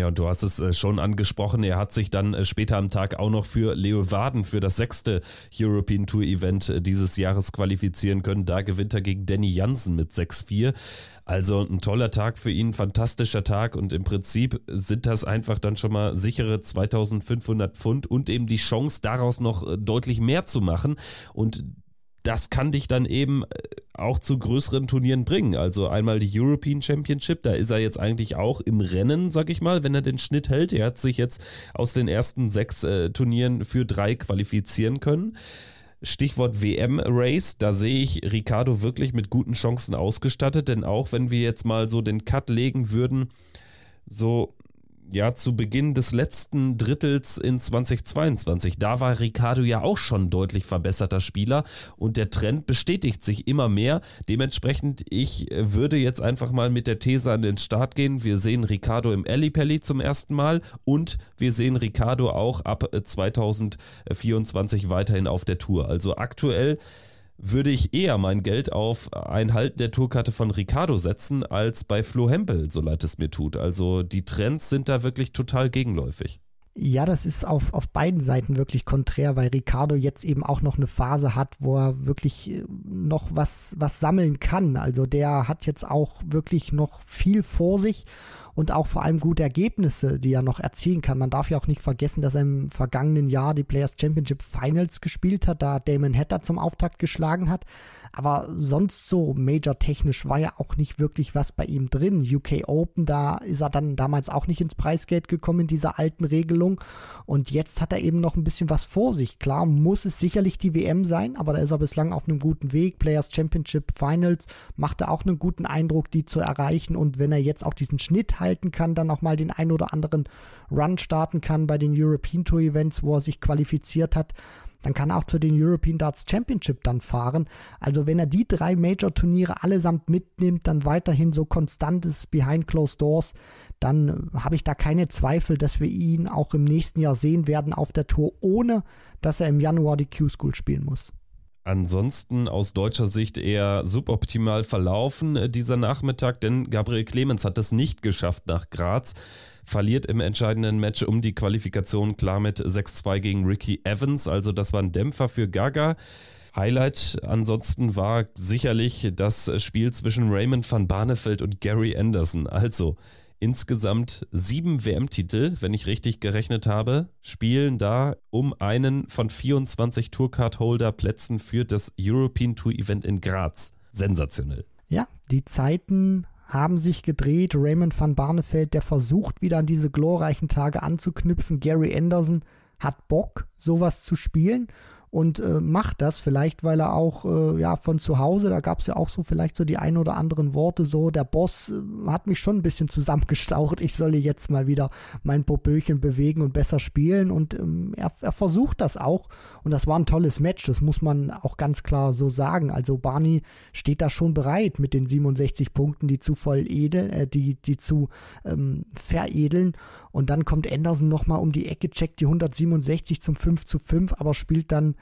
Ja, und du hast es äh, schon angesprochen, er hat sich dann äh, später am Tag auch noch für Leo Waden für das sechste European Tour Event äh, dieses Jahres qualifizieren können. Da gewinnt er gegen Danny Jansen mit 6-4. Also ein toller Tag für ihn, fantastischer Tag und im Prinzip sind das einfach dann schon mal sichere 2500 Pfund und eben die Chance daraus noch deutlich mehr zu machen und das kann dich dann eben äh, auch zu größeren Turnieren bringen. Also einmal die European Championship, da ist er jetzt eigentlich auch im Rennen, sag ich mal, wenn er den Schnitt hält. Er hat sich jetzt aus den ersten sechs äh, Turnieren für drei qualifizieren können. Stichwort WM-Race, da sehe ich Ricardo wirklich mit guten Chancen ausgestattet, denn auch wenn wir jetzt mal so den Cut legen würden, so ja, zu Beginn des letzten Drittels in 2022. Da war Ricardo ja auch schon deutlich verbesserter Spieler und der Trend bestätigt sich immer mehr. Dementsprechend, ich würde jetzt einfach mal mit der These an den Start gehen. Wir sehen Ricardo im Ellipelli zum ersten Mal und wir sehen Ricardo auch ab 2024 weiterhin auf der Tour. Also aktuell würde ich eher mein Geld auf ein Halten der Tourkarte von Ricardo setzen, als bei Flo Hempel, so leid es mir tut. Also die Trends sind da wirklich total gegenläufig. Ja, das ist auf, auf beiden Seiten wirklich konträr, weil Ricardo jetzt eben auch noch eine Phase hat, wo er wirklich äh, noch was, was sammeln kann. Also der hat jetzt auch wirklich noch viel vor sich und auch vor allem gute Ergebnisse, die er noch erzielen kann. Man darf ja auch nicht vergessen, dass er im vergangenen Jahr die Players Championship Finals gespielt hat, da Damon Hatter zum Auftakt geschlagen hat. Aber sonst so major-technisch war ja auch nicht wirklich was bei ihm drin. UK Open, da ist er dann damals auch nicht ins Preisgeld gekommen in dieser alten Regelung. Und jetzt hat er eben noch ein bisschen was vor sich. Klar muss es sicherlich die WM sein, aber da ist er bislang auf einem guten Weg. Players Championship Finals macht er auch einen guten Eindruck, die zu erreichen. Und wenn er jetzt auch diesen Schnitt halten kann, dann auch mal den ein oder anderen Run starten kann bei den European Tour Events, wo er sich qualifiziert hat, dann kann er auch zu den European Darts Championship dann fahren. Also wenn er die drei Major-Turniere allesamt mitnimmt, dann weiterhin so konstant ist behind closed doors, dann habe ich da keine Zweifel, dass wir ihn auch im nächsten Jahr sehen werden auf der Tour, ohne dass er im Januar die Q-School spielen muss. Ansonsten aus deutscher Sicht eher suboptimal verlaufen äh, dieser Nachmittag, denn Gabriel Clemens hat es nicht geschafft nach Graz verliert im entscheidenden Match um die Qualifikation klar mit 6-2 gegen Ricky Evans. Also das war ein Dämpfer für Gaga. Highlight ansonsten war sicherlich das Spiel zwischen Raymond van Barneveld und Gary Anderson. Also insgesamt sieben WM-Titel, wenn ich richtig gerechnet habe, spielen da um einen von 24 Tourcard-Holder-Plätzen für das European Tour Event in Graz. Sensationell. Ja, die Zeiten haben sich gedreht. Raymond van Barneveld, der versucht wieder an diese glorreichen Tage anzuknüpfen. Gary Anderson hat Bock, sowas zu spielen und äh, macht das vielleicht, weil er auch äh, ja von zu Hause, da gab es ja auch so vielleicht so die ein oder anderen Worte so, der Boss äh, hat mich schon ein bisschen zusammengestaucht, ich solle jetzt mal wieder mein Popöchen bewegen und besser spielen und ähm, er, er, versucht das auch und das war ein tolles Match, das muss man auch ganz klar so sagen, also Barney steht da schon bereit mit den 67 Punkten, die zu voll edel, äh, die, die zu ähm, veredeln und dann kommt Anderson nochmal um die Ecke, checkt die 167 zum 5 zu 5, aber spielt dann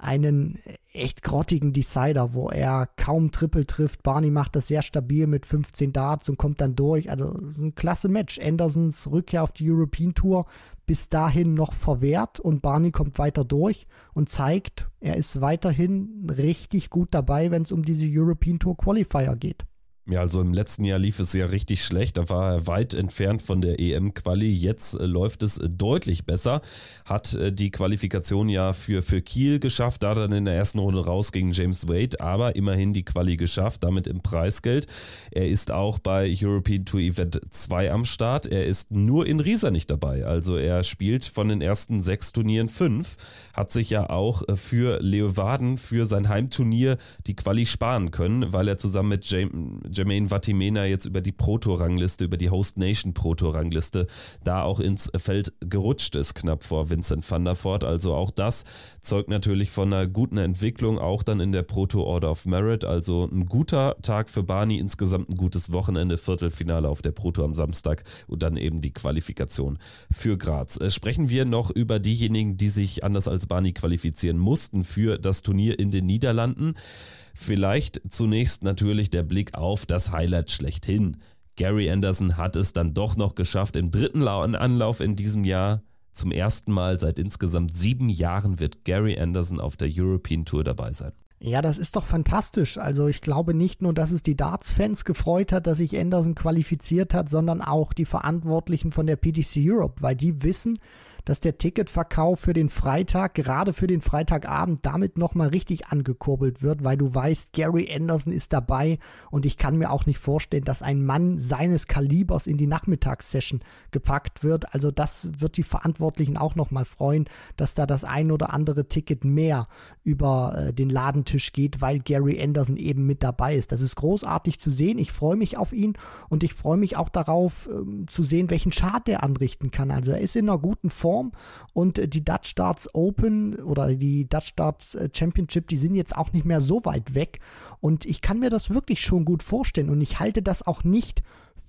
einen echt grottigen Decider, wo er kaum Triple trifft. Barney macht das sehr stabil mit 15 Darts und kommt dann durch. Also ein klasse Match. Andersons Rückkehr auf die European Tour bis dahin noch verwehrt und Barney kommt weiter durch und zeigt, er ist weiterhin richtig gut dabei, wenn es um diese European Tour Qualifier geht. Ja, also im letzten Jahr lief es ja richtig schlecht. Da war er weit entfernt von der EM-Quali. Jetzt äh, läuft es äh, deutlich besser. Hat äh, die Qualifikation ja für, für Kiel geschafft, da dann in der ersten Runde raus gegen James Wade, aber immerhin die Quali geschafft, damit im Preisgeld. Er ist auch bei European Tour Event 2 am Start. Er ist nur in Riesa nicht dabei. Also er spielt von den ersten sechs Turnieren fünf. Hat sich ja auch für Leeuwarden, für sein Heimturnier die Quali sparen können, weil er zusammen mit Jermaine Vatimena jetzt über die Pro-Tour-Rangliste, über die Host Nation Pro-Tour-Rangliste da auch ins Feld gerutscht ist, knapp vor Vincent van der Voort. Also auch das zeugt natürlich von einer guten Entwicklung, auch dann in der Pro-Tour Order of Merit. Also ein guter Tag für Barney, insgesamt ein gutes Wochenende, Viertelfinale auf der Pro-Tour am Samstag und dann eben die Qualifikation für Graz. Äh, sprechen wir noch über diejenigen, die sich anders als Barney qualifizieren mussten für das Turnier in den Niederlanden. Vielleicht zunächst natürlich der Blick auf das Highlight schlechthin. Gary Anderson hat es dann doch noch geschafft, im dritten Anlauf in diesem Jahr. Zum ersten Mal seit insgesamt sieben Jahren wird Gary Anderson auf der European Tour dabei sein. Ja, das ist doch fantastisch. Also ich glaube nicht nur, dass es die Darts-Fans gefreut hat, dass sich Anderson qualifiziert hat, sondern auch die Verantwortlichen von der PTC Europe, weil die wissen, dass der Ticketverkauf für den Freitag, gerade für den Freitagabend, damit nochmal richtig angekurbelt wird, weil du weißt, Gary Anderson ist dabei und ich kann mir auch nicht vorstellen, dass ein Mann seines Kalibers in die Nachmittagssession gepackt wird. Also das wird die Verantwortlichen auch nochmal freuen, dass da das ein oder andere Ticket mehr über äh, den Ladentisch geht, weil Gary Anderson eben mit dabei ist. Das ist großartig zu sehen. Ich freue mich auf ihn und ich freue mich auch darauf ähm, zu sehen, welchen Schad er anrichten kann. Also er ist in einer guten Form Form. Und äh, die Dutch Darts Open oder die Dutch Darts äh, Championship, die sind jetzt auch nicht mehr so weit weg. Und ich kann mir das wirklich schon gut vorstellen. Und ich halte das auch nicht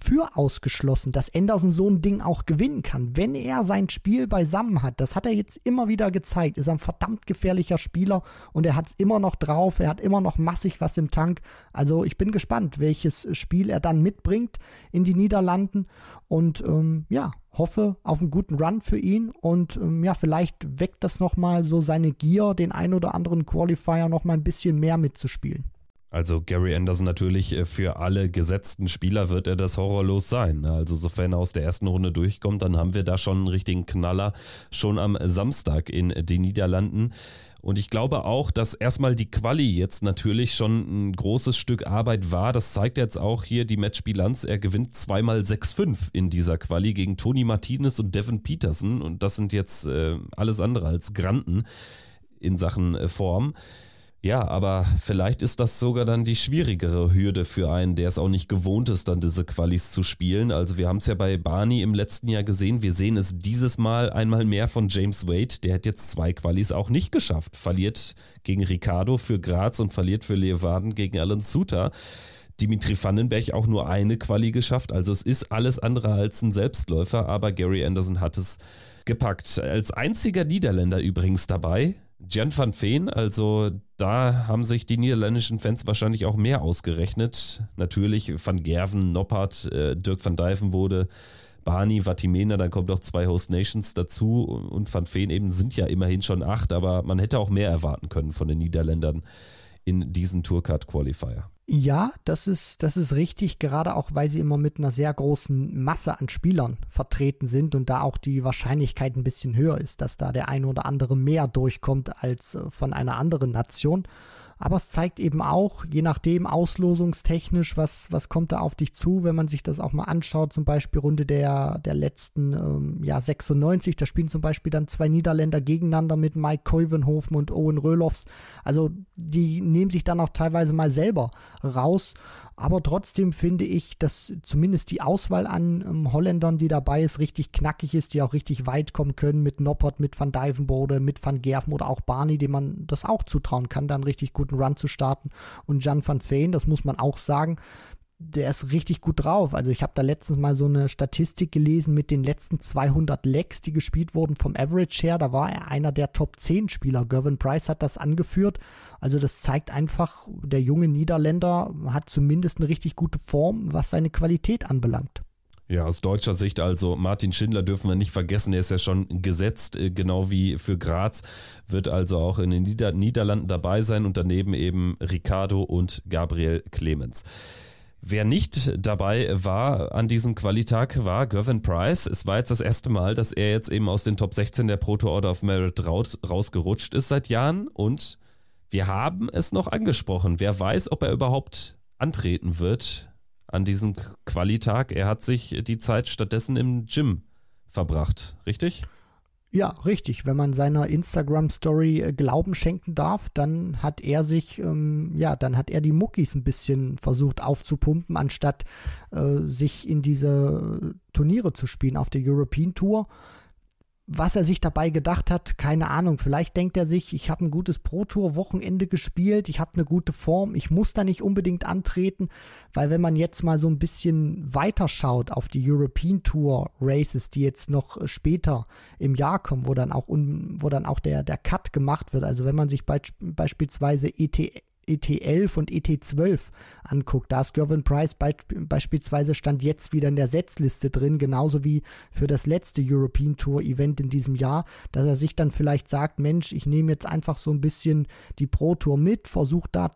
für ausgeschlossen, dass Anderson so ein Ding auch gewinnen kann, wenn er sein Spiel beisammen hat. Das hat er jetzt immer wieder gezeigt. Ist ein verdammt gefährlicher Spieler und er hat es immer noch drauf. Er hat immer noch massig was im Tank. Also ich bin gespannt, welches Spiel er dann mitbringt in die Niederlanden und ähm, ja, hoffe auf einen guten Run für ihn und ähm, ja, vielleicht weckt das nochmal so seine Gier, den ein oder anderen Qualifier nochmal ein bisschen mehr mitzuspielen. Also Gary Anderson natürlich äh, für alle gesetzten Spieler wird er das horrorlos sein. Ne? Also sofern er aus der ersten Runde durchkommt, dann haben wir da schon einen richtigen Knaller schon am Samstag in den Niederlanden. Und ich glaube auch, dass erstmal die Quali jetzt natürlich schon ein großes Stück Arbeit war. Das zeigt jetzt auch hier die Matchbilanz. Er gewinnt zweimal 6-5 in dieser Quali gegen Tony Martinez und Devin Peterson. Und das sind jetzt äh, alles andere als Granten in Sachen äh, Form. Ja, aber vielleicht ist das sogar dann die schwierigere Hürde für einen, der es auch nicht gewohnt ist, dann diese Qualis zu spielen. Also wir haben es ja bei Barney im letzten Jahr gesehen. Wir sehen es dieses Mal einmal mehr von James Wade. Der hat jetzt zwei Qualis auch nicht geschafft. Verliert gegen Ricardo für Graz und verliert für Leeuwarden gegen Alan Suter. Dimitri Vandenberg auch nur eine Quali geschafft. Also es ist alles andere als ein Selbstläufer, aber Gary Anderson hat es gepackt. Als einziger Niederländer übrigens dabei Jan van Veen, also da haben sich die niederländischen Fans wahrscheinlich auch mehr ausgerechnet. Natürlich Van Gerven, Noppert, äh, Dirk van Dijvenbode, Barney, Vatimena, dann kommen noch zwei Host Nations dazu und Van Veen eben sind ja immerhin schon acht, aber man hätte auch mehr erwarten können von den Niederländern in diesen Tourcard Qualifier. Ja, das ist, das ist richtig, gerade auch weil sie immer mit einer sehr großen Masse an Spielern vertreten sind und da auch die Wahrscheinlichkeit ein bisschen höher ist, dass da der eine oder andere mehr durchkommt als äh, von einer anderen Nation. Aber es zeigt eben auch, je nachdem auslosungstechnisch, was, was kommt da auf dich zu, wenn man sich das auch mal anschaut, zum Beispiel Runde der, der letzten ähm, ja, 96, da spielen zum Beispiel dann zwei Niederländer gegeneinander mit Mike Keuvenhofen und Owen Röhlofs. Also die nehmen sich dann auch teilweise mal selber raus aber trotzdem finde ich, dass zumindest die Auswahl an ähm, Holländern, die dabei ist, richtig knackig ist, die auch richtig weit kommen können mit Noppert, mit Van Dijvenbode, mit Van Gerven oder auch Barney, dem man das auch zutrauen kann, da einen richtig guten Run zu starten. Und Jan van Veen, das muss man auch sagen, der ist richtig gut drauf. Also ich habe da letztens mal so eine Statistik gelesen mit den letzten 200 Lecks, die gespielt wurden vom Average her. Da war er einer der Top 10 Spieler. Gervin Price hat das angeführt. Also das zeigt einfach, der junge Niederländer hat zumindest eine richtig gute Form, was seine Qualität anbelangt. Ja, aus deutscher Sicht also Martin Schindler dürfen wir nicht vergessen, er ist ja schon gesetzt, äh, genau wie für Graz, wird also auch in den Nieder Niederlanden dabei sein und daneben eben Ricardo und Gabriel Clemens. Wer nicht dabei war an diesem Qualitag, war Gervin Price. Es war jetzt das erste Mal, dass er jetzt eben aus den Top 16 der Proto Order of Merit raus, rausgerutscht ist seit Jahren. Und wir haben es noch angesprochen. Wer weiß, ob er überhaupt antreten wird an diesem Qualitag. Er hat sich die Zeit stattdessen im Gym verbracht, richtig? Ja, richtig. Wenn man seiner Instagram-Story äh, Glauben schenken darf, dann hat er sich, ähm, ja, dann hat er die Muckis ein bisschen versucht aufzupumpen, anstatt äh, sich in diese Turniere zu spielen auf der European Tour was er sich dabei gedacht hat, keine Ahnung. Vielleicht denkt er sich, ich habe ein gutes Pro-Tour-Wochenende gespielt, ich habe eine gute Form, ich muss da nicht unbedingt antreten, weil wenn man jetzt mal so ein bisschen weiter schaut auf die European Tour Races, die jetzt noch später im Jahr kommen, wo dann auch, wo dann auch der, der Cut gemacht wird. Also wenn man sich be beispielsweise ET, ET11 und ET12 anguckt, da ist Gervin Price be beispielsweise stand jetzt wieder in der Setzliste drin, genauso wie für das letzte European Tour Event in diesem Jahr, dass er sich dann vielleicht sagt, Mensch, ich nehme jetzt einfach so ein bisschen die Pro Tour mit, versuche da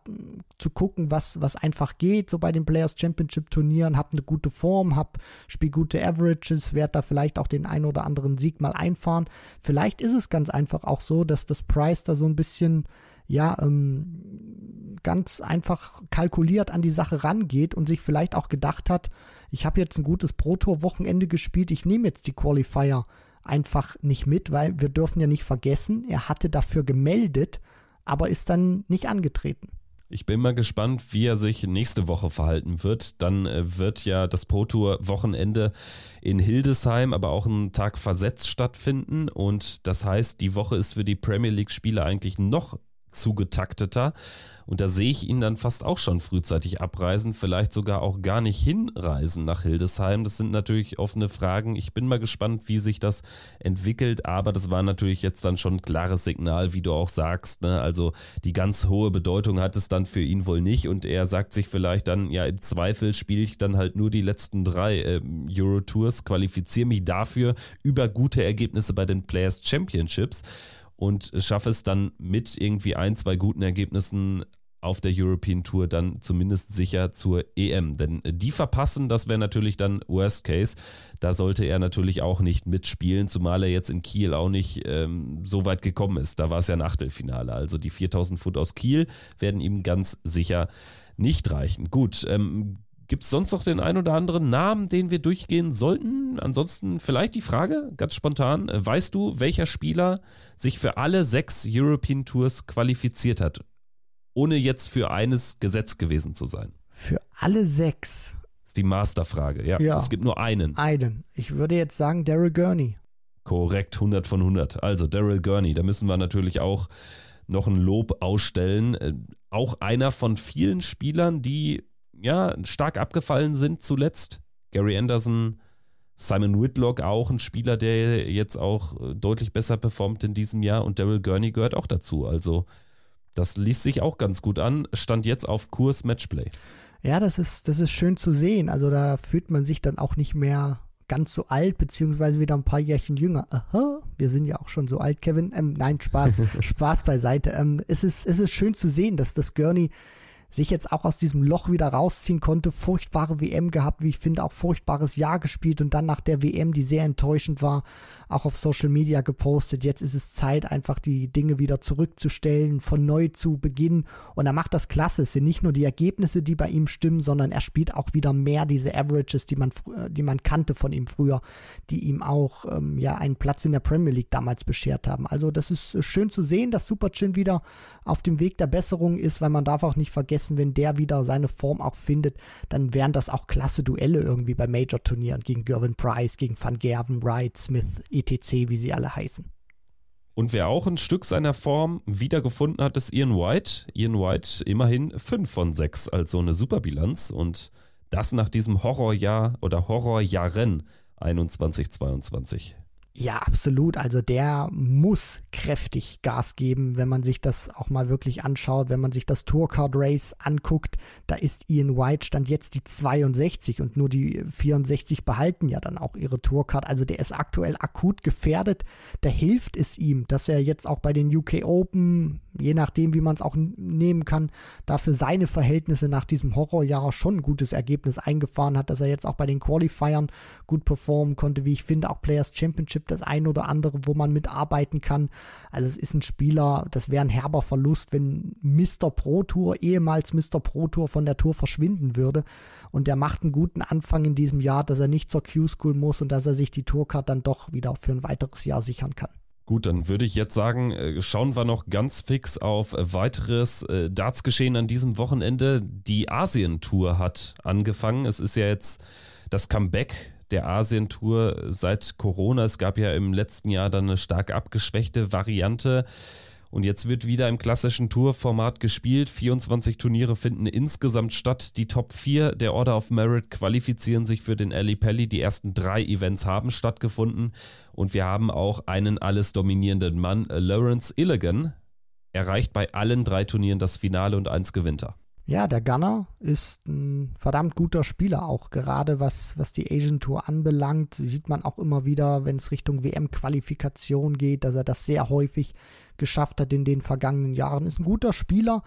zu gucken, was, was einfach geht, so bei den Players Championship Turnieren, habe eine gute Form, habe spiel gute Averages, werde da vielleicht auch den einen oder anderen Sieg mal einfahren. Vielleicht ist es ganz einfach auch so, dass das Price da so ein bisschen ja, ähm, ganz einfach kalkuliert an die Sache rangeht und sich vielleicht auch gedacht hat, ich habe jetzt ein gutes Pro-Tour-Wochenende gespielt, ich nehme jetzt die Qualifier einfach nicht mit, weil wir dürfen ja nicht vergessen, er hatte dafür gemeldet, aber ist dann nicht angetreten. Ich bin mal gespannt, wie er sich nächste Woche verhalten wird. Dann äh, wird ja das Pro Tour Wochenende in Hildesheim, aber auch einen Tag versetzt stattfinden. Und das heißt, die Woche ist für die Premier League Spiele eigentlich noch zugetakteter. Und da sehe ich ihn dann fast auch schon frühzeitig abreisen, vielleicht sogar auch gar nicht hinreisen nach Hildesheim. Das sind natürlich offene Fragen. Ich bin mal gespannt, wie sich das entwickelt, aber das war natürlich jetzt dann schon ein klares Signal, wie du auch sagst. Ne? Also die ganz hohe Bedeutung hat es dann für ihn wohl nicht und er sagt sich vielleicht dann, ja, im Zweifel spiele ich dann halt nur die letzten drei äh, Euro-Tours, qualifiziere mich dafür über gute Ergebnisse bei den Players Championships und schaffe es dann mit irgendwie ein, zwei guten Ergebnissen auf der European Tour dann zumindest sicher zur EM. Denn die verpassen, das wäre natürlich dann Worst Case. Da sollte er natürlich auch nicht mitspielen, zumal er jetzt in Kiel auch nicht ähm, so weit gekommen ist. Da war es ja ein Achtelfinale. Also die 4000 Pfund aus Kiel werden ihm ganz sicher nicht reichen. Gut, ähm, Gibt es sonst noch den ein oder anderen Namen, den wir durchgehen sollten? Ansonsten vielleicht die Frage, ganz spontan. Weißt du, welcher Spieler sich für alle sechs European Tours qualifiziert hat, ohne jetzt für eines gesetzt gewesen zu sein? Für alle sechs? Das ist die Masterfrage, ja. ja. Es gibt nur einen. Einen. Ich würde jetzt sagen Daryl Gurney. Korrekt, 100 von 100. Also Daryl Gurney, da müssen wir natürlich auch noch ein Lob ausstellen. Äh, auch einer von vielen Spielern, die ja, stark abgefallen sind zuletzt. Gary Anderson, Simon Whitlock auch ein Spieler, der jetzt auch äh, deutlich besser performt in diesem Jahr und Daryl Gurney gehört auch dazu. Also das liest sich auch ganz gut an. Stand jetzt auf Kurs Matchplay. Ja, das ist, das ist schön zu sehen. Also da fühlt man sich dann auch nicht mehr ganz so alt, beziehungsweise wieder ein paar Jährchen jünger. Aha, wir sind ja auch schon so alt, Kevin. Ähm, nein, Spaß, Spaß beiseite. Ähm, es, ist, es ist schön zu sehen, dass das Gurney sich jetzt auch aus diesem Loch wieder rausziehen konnte. Furchtbare WM gehabt, wie ich finde, auch furchtbares Jahr gespielt und dann nach der WM, die sehr enttäuschend war, auch auf Social Media gepostet. Jetzt ist es Zeit, einfach die Dinge wieder zurückzustellen, von neu zu beginnen. Und er macht das klasse. Es sind nicht nur die Ergebnisse, die bei ihm stimmen, sondern er spielt auch wieder mehr diese Averages, die man, die man kannte von ihm früher, die ihm auch ähm, ja einen Platz in der Premier League damals beschert haben. Also das ist schön zu sehen, dass Superchin wieder auf dem Weg der Besserung ist, weil man darf auch nicht vergessen, wenn der wieder seine Form auch findet, dann wären das auch klasse Duelle irgendwie bei Major-Turnieren gegen Gervin Price, gegen Van Gerven, Wright, Smith, etc., wie sie alle heißen. Und wer auch ein Stück seiner Form wiedergefunden hat, ist Ian White. Ian White immerhin 5 von 6, also eine Superbilanz. Und Das nach diesem Horrorjahr oder Horrorjahren 21-22. Ja, absolut. Also der muss kräftig Gas geben, wenn man sich das auch mal wirklich anschaut, wenn man sich das Tourcard Race anguckt. Da ist Ian White stand jetzt die 62 und nur die 64 behalten ja dann auch ihre Tourcard. Also der ist aktuell akut gefährdet. Da hilft es ihm, dass er jetzt auch bei den UK Open, je nachdem wie man es auch nehmen kann, dafür seine Verhältnisse nach diesem Horrorjahr schon ein gutes Ergebnis eingefahren hat, dass er jetzt auch bei den Qualifiern gut performen konnte, wie ich finde, auch Players Championship das ein oder andere, wo man mitarbeiten kann. Also es ist ein Spieler, das wäre ein herber Verlust, wenn Mr. Pro Tour, ehemals Mr. Pro Tour von der Tour verschwinden würde. Und der macht einen guten Anfang in diesem Jahr, dass er nicht zur Q-School muss und dass er sich die Tourcard dann doch wieder für ein weiteres Jahr sichern kann. Gut, dann würde ich jetzt sagen, äh, schauen wir noch ganz fix auf weiteres äh, Darts-Geschehen an diesem Wochenende. Die Asien-Tour hat angefangen. Es ist ja jetzt das Comeback der Asien-Tour seit Corona. Es gab ja im letzten Jahr dann eine stark abgeschwächte Variante. Und jetzt wird wieder im klassischen Tourformat gespielt. 24 Turniere finden insgesamt statt. Die Top 4 der Order of Merit qualifizieren sich für den Ali Pelli. Die ersten drei Events haben stattgefunden. Und wir haben auch einen alles dominierenden Mann, Lawrence Illigan, erreicht bei allen drei Turnieren das Finale und eins gewinnt er. Ja, der Gunner ist ein verdammt guter Spieler, auch gerade was, was die Asian Tour anbelangt. Sieht man auch immer wieder, wenn es Richtung WM-Qualifikation geht, dass er das sehr häufig geschafft hat in den vergangenen Jahren. Ist ein guter Spieler,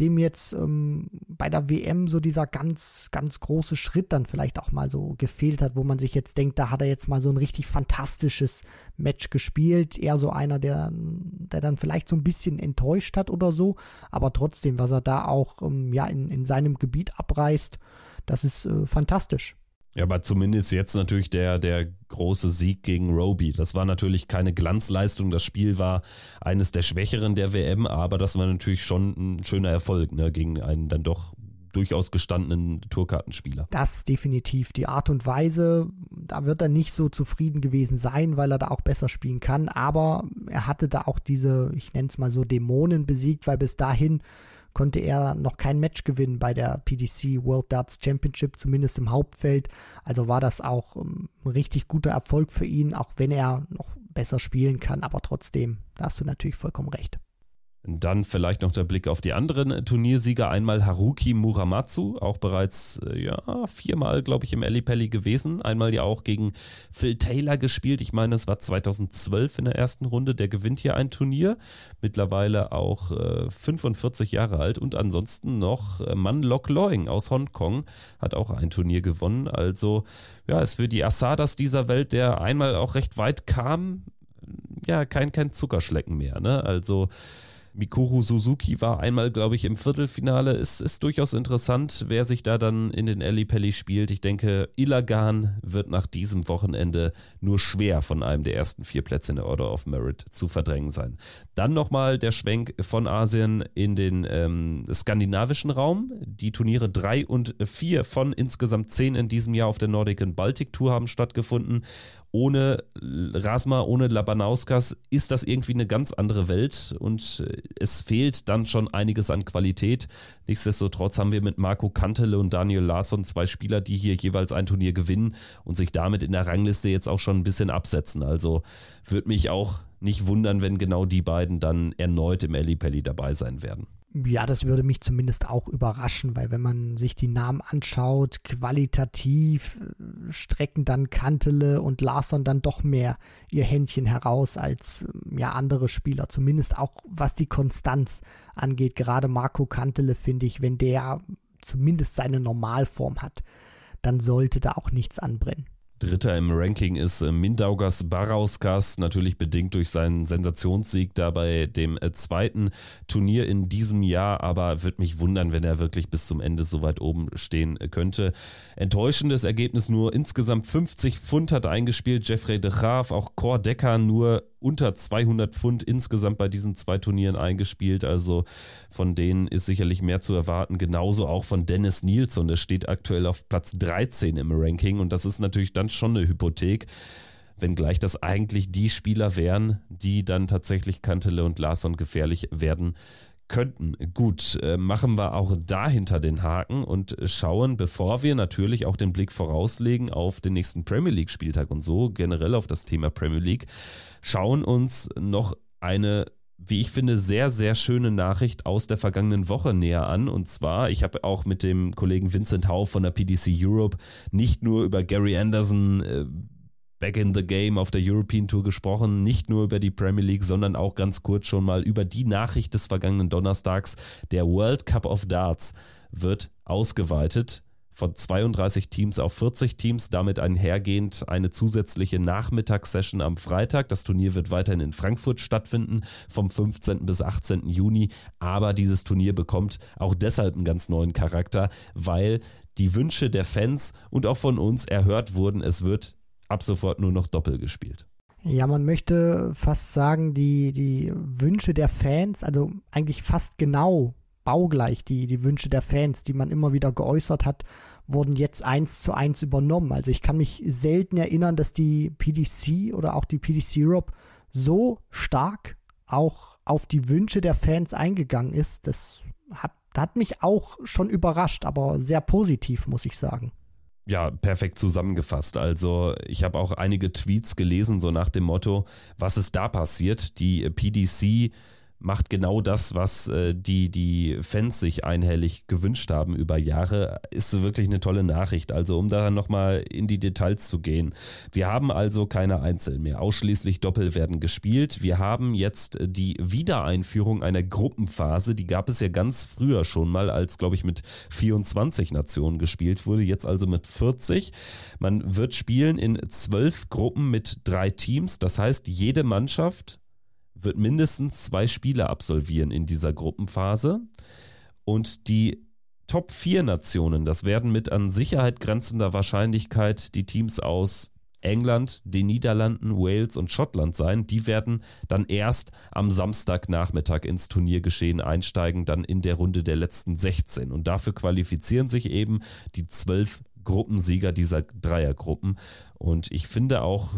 dem jetzt ähm, bei der WM so dieser ganz, ganz große Schritt dann vielleicht auch mal so gefehlt hat, wo man sich jetzt denkt, da hat er jetzt mal so ein richtig fantastisches Match gespielt. Eher so einer, der, der dann vielleicht so ein bisschen enttäuscht hat oder so. Aber trotzdem, was er da auch ähm, ja, in, in seinem Gebiet abreißt, das ist äh, fantastisch. Ja, aber zumindest jetzt natürlich der, der große Sieg gegen Roby. Das war natürlich keine Glanzleistung. Das Spiel war eines der schwächeren der WM, aber das war natürlich schon ein schöner Erfolg ne, gegen einen dann doch durchaus gestandenen Tourkartenspieler. Das definitiv. Die Art und Weise, da wird er nicht so zufrieden gewesen sein, weil er da auch besser spielen kann. Aber er hatte da auch diese, ich nenne es mal so, Dämonen besiegt, weil bis dahin konnte er noch kein Match gewinnen bei der PDC World Darts Championship, zumindest im Hauptfeld. Also war das auch ähm, ein richtig guter Erfolg für ihn, auch wenn er noch besser spielen kann. Aber trotzdem, da hast du natürlich vollkommen recht. Dann vielleicht noch der Blick auf die anderen Turniersieger. Einmal Haruki Muramatsu, auch bereits äh, ja, viermal, glaube ich, im Pelli gewesen. Einmal ja auch gegen Phil Taylor gespielt. Ich meine, es war 2012 in der ersten Runde. Der gewinnt hier ein Turnier. Mittlerweile auch äh, 45 Jahre alt. Und ansonsten noch äh, Man Lok Loing aus Hongkong hat auch ein Turnier gewonnen. Also ja, ist für die Asadas dieser Welt, der einmal auch recht weit kam, ja, kein, kein Zuckerschlecken mehr. Ne? Also Mikuru Suzuki war einmal, glaube ich, im Viertelfinale. Es ist durchaus interessant, wer sich da dann in den Ali Pelli spielt. Ich denke, Ilagan wird nach diesem Wochenende nur schwer von einem der ersten vier Plätze in der Order of Merit zu verdrängen sein. Dann nochmal der Schwenk von Asien in den ähm, skandinavischen Raum. Die Turniere 3 und 4 von insgesamt 10 in diesem Jahr auf der Nordic and Baltic Tour haben stattgefunden ohne Rasma, ohne Labanauskas ist das irgendwie eine ganz andere Welt und äh, es fehlt dann schon einiges an Qualität. Nichtsdestotrotz haben wir mit Marco Kantele und Daniel Larsson zwei Spieler, die hier jeweils ein Turnier gewinnen und sich damit in der Rangliste jetzt auch schon ein bisschen absetzen. Also würde mich auch nicht wundern, wenn genau die beiden dann erneut im Pelli dabei sein werden. Ja, das würde mich zumindest auch überraschen, weil wenn man sich die Namen anschaut, qualitativ äh, strecken dann Kantele und Larsson dann doch mehr ihr Händchen heraus als ja andere Spieler, zumindest auch was die Konstanz angeht. Gerade Marco Kantele finde ich, wenn der zumindest seine Normalform hat, dann sollte da auch nichts anbrennen. Dritter im Ranking ist äh, Mindaugas Barauskas, natürlich bedingt durch seinen Sensationssieg da bei dem äh, zweiten Turnier in diesem Jahr, aber würde mich wundern, wenn er wirklich bis zum Ende so weit oben stehen äh, könnte. Enttäuschendes Ergebnis nur. Insgesamt 50 Pfund hat eingespielt, Jeffrey de Graaf, auch Cor Decker nur unter 200 Pfund insgesamt bei diesen zwei Turnieren eingespielt. Also von denen ist sicherlich mehr zu erwarten. Genauso auch von Dennis Nielsen. Der steht aktuell auf Platz 13 im Ranking und das ist natürlich dann schon eine Hypothek. Wenngleich das eigentlich die Spieler wären, die dann tatsächlich Kantele und Larsson gefährlich werden könnten. Gut, äh, machen wir auch dahinter den Haken und schauen, bevor wir natürlich auch den Blick vorauslegen auf den nächsten Premier League Spieltag und so generell auf das Thema Premier League, schauen uns noch eine wie ich finde, sehr, sehr schöne Nachricht aus der vergangenen Woche näher an. Und zwar, ich habe auch mit dem Kollegen Vincent Hau von der PDC Europe nicht nur über Gary Anderson äh, Back in the Game auf der European Tour gesprochen, nicht nur über die Premier League, sondern auch ganz kurz schon mal über die Nachricht des vergangenen Donnerstags. Der World Cup of Darts wird ausgeweitet von 32 Teams auf 40 Teams, damit einhergehend eine zusätzliche Nachmittagssession am Freitag. Das Turnier wird weiterhin in Frankfurt stattfinden, vom 15. bis 18. Juni. Aber dieses Turnier bekommt auch deshalb einen ganz neuen Charakter, weil die Wünsche der Fans und auch von uns erhört wurden. Es wird ab sofort nur noch Doppel gespielt. Ja, man möchte fast sagen, die, die Wünsche der Fans, also eigentlich fast genau baugleich die, die Wünsche der Fans, die man immer wieder geäußert hat, wurden jetzt eins zu eins übernommen. Also ich kann mich selten erinnern, dass die PDC oder auch die PDC Europe so stark auch auf die Wünsche der Fans eingegangen ist. Das hat, hat mich auch schon überrascht, aber sehr positiv, muss ich sagen. Ja, perfekt zusammengefasst. Also ich habe auch einige Tweets gelesen, so nach dem Motto, was ist da passiert? Die PDC macht genau das, was äh, die, die Fans sich einhellig gewünscht haben über Jahre, ist wirklich eine tolle Nachricht. Also um da nochmal in die Details zu gehen. Wir haben also keine Einzel mehr. Ausschließlich Doppel werden gespielt. Wir haben jetzt die Wiedereinführung einer Gruppenphase. Die gab es ja ganz früher schon mal, als, glaube ich, mit 24 Nationen gespielt wurde. Jetzt also mit 40. Man wird spielen in zwölf Gruppen mit drei Teams. Das heißt, jede Mannschaft wird mindestens zwei Spiele absolvieren in dieser Gruppenphase. Und die Top 4 Nationen, das werden mit an Sicherheit grenzender Wahrscheinlichkeit die Teams aus England, den Niederlanden, Wales und Schottland sein. Die werden dann erst am Samstagnachmittag ins Turniergeschehen einsteigen, dann in der Runde der letzten 16. Und dafür qualifizieren sich eben die zwölf Gruppensieger dieser Dreiergruppen. Und ich finde auch,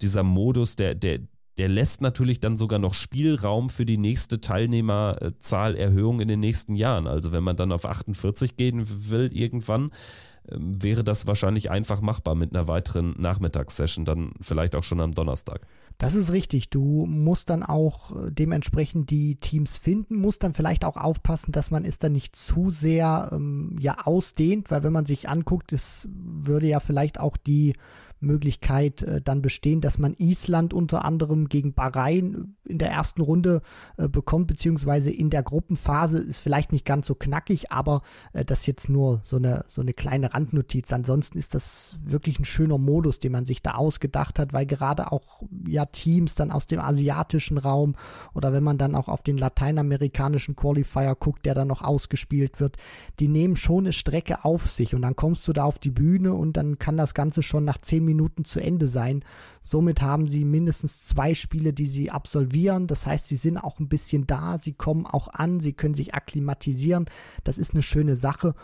dieser Modus, der, der, der lässt natürlich dann sogar noch Spielraum für die nächste Teilnehmerzahlerhöhung in den nächsten Jahren. Also wenn man dann auf 48 gehen will irgendwann, ähm, wäre das wahrscheinlich einfach machbar mit einer weiteren Nachmittagssession, dann vielleicht auch schon am Donnerstag. Das ist richtig. Du musst dann auch äh, dementsprechend die Teams finden, musst dann vielleicht auch aufpassen, dass man es dann nicht zu sehr ähm, ja ausdehnt, weil wenn man sich anguckt, es würde ja vielleicht auch die Möglichkeit äh, dann bestehen, dass man Island unter anderem gegen Bahrain in der ersten Runde äh, bekommt, beziehungsweise in der Gruppenphase ist vielleicht nicht ganz so knackig, aber äh, das ist jetzt nur so eine, so eine kleine Randnotiz. Ansonsten ist das wirklich ein schöner Modus, den man sich da ausgedacht hat, weil gerade auch ja Teams dann aus dem asiatischen Raum oder wenn man dann auch auf den lateinamerikanischen Qualifier guckt, der dann noch ausgespielt wird, die nehmen schon eine Strecke auf sich und dann kommst du da auf die Bühne und dann kann das Ganze schon nach zehn Minuten zu Ende sein. Somit haben sie mindestens zwei Spiele, die sie absolvieren. Das heißt, sie sind auch ein bisschen da, sie kommen auch an, sie können sich akklimatisieren. Das ist eine schöne Sache.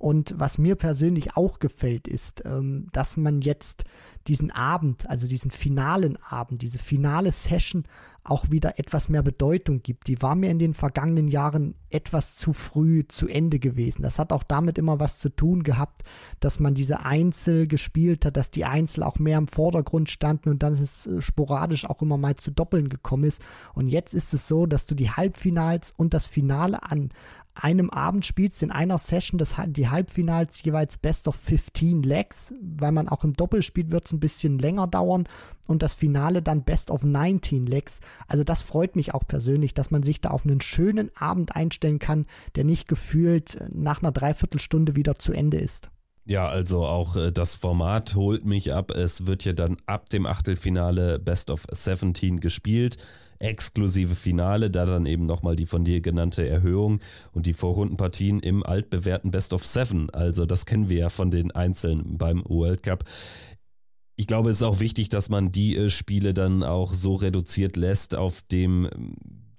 Und was mir persönlich auch gefällt, ist, ähm, dass man jetzt diesen Abend, also diesen finalen Abend, diese finale Session auch wieder etwas mehr Bedeutung gibt. Die war mir in den vergangenen Jahren etwas zu früh zu Ende gewesen. Das hat auch damit immer was zu tun gehabt, dass man diese Einzel gespielt hat, dass die Einzel auch mehr im Vordergrund standen und dann es äh, sporadisch auch immer mal zu Doppeln gekommen ist. Und jetzt ist es so, dass du die Halbfinals und das Finale an einem Abend spielst in einer Session das, die Halbfinals jeweils Best of 15 Legs, weil man auch im Doppel spielt, wird es ein bisschen länger dauern und das Finale dann Best of 19 Legs. Also das freut mich auch persönlich, dass man sich da auf einen schönen Abend einstellen kann, der nicht gefühlt nach einer Dreiviertelstunde wieder zu Ende ist. Ja, also auch äh, das Format holt mich ab. Es wird ja dann ab dem Achtelfinale Best of 17 gespielt exklusive Finale, da dann eben nochmal die von dir genannte Erhöhung und die Vorrundenpartien im altbewährten Best of Seven. Also das kennen wir ja von den Einzelnen beim World Cup. Ich glaube, es ist auch wichtig, dass man die äh, Spiele dann auch so reduziert lässt auf dem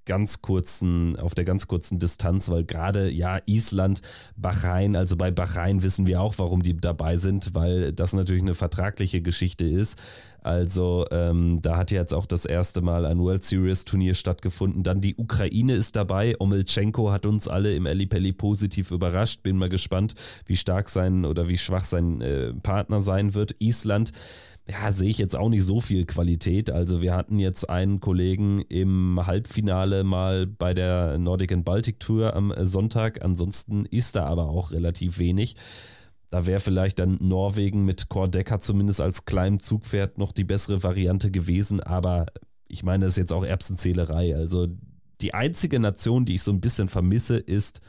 ganz kurzen, auf der ganz kurzen Distanz, weil gerade ja Island, Bahrain, also bei Bahrain wissen wir auch, warum die dabei sind, weil das natürlich eine vertragliche Geschichte ist. Also ähm, da hat jetzt auch das erste Mal ein World Series Turnier stattgefunden. Dann die Ukraine ist dabei. Omelchenko hat uns alle im Ellipelli positiv überrascht. Bin mal gespannt, wie stark sein oder wie schwach sein äh, Partner sein wird. Island ja, sehe ich jetzt auch nicht so viel Qualität. Also wir hatten jetzt einen Kollegen im Halbfinale mal bei der Nordic and Baltic Tour am Sonntag. Ansonsten ist da aber auch relativ wenig. Da wäre vielleicht dann Norwegen mit Kordecker zumindest als kleinem Zugpferd noch die bessere Variante gewesen. Aber ich meine, das ist jetzt auch Erbsenzählerei. Also die einzige Nation, die ich so ein bisschen vermisse, ist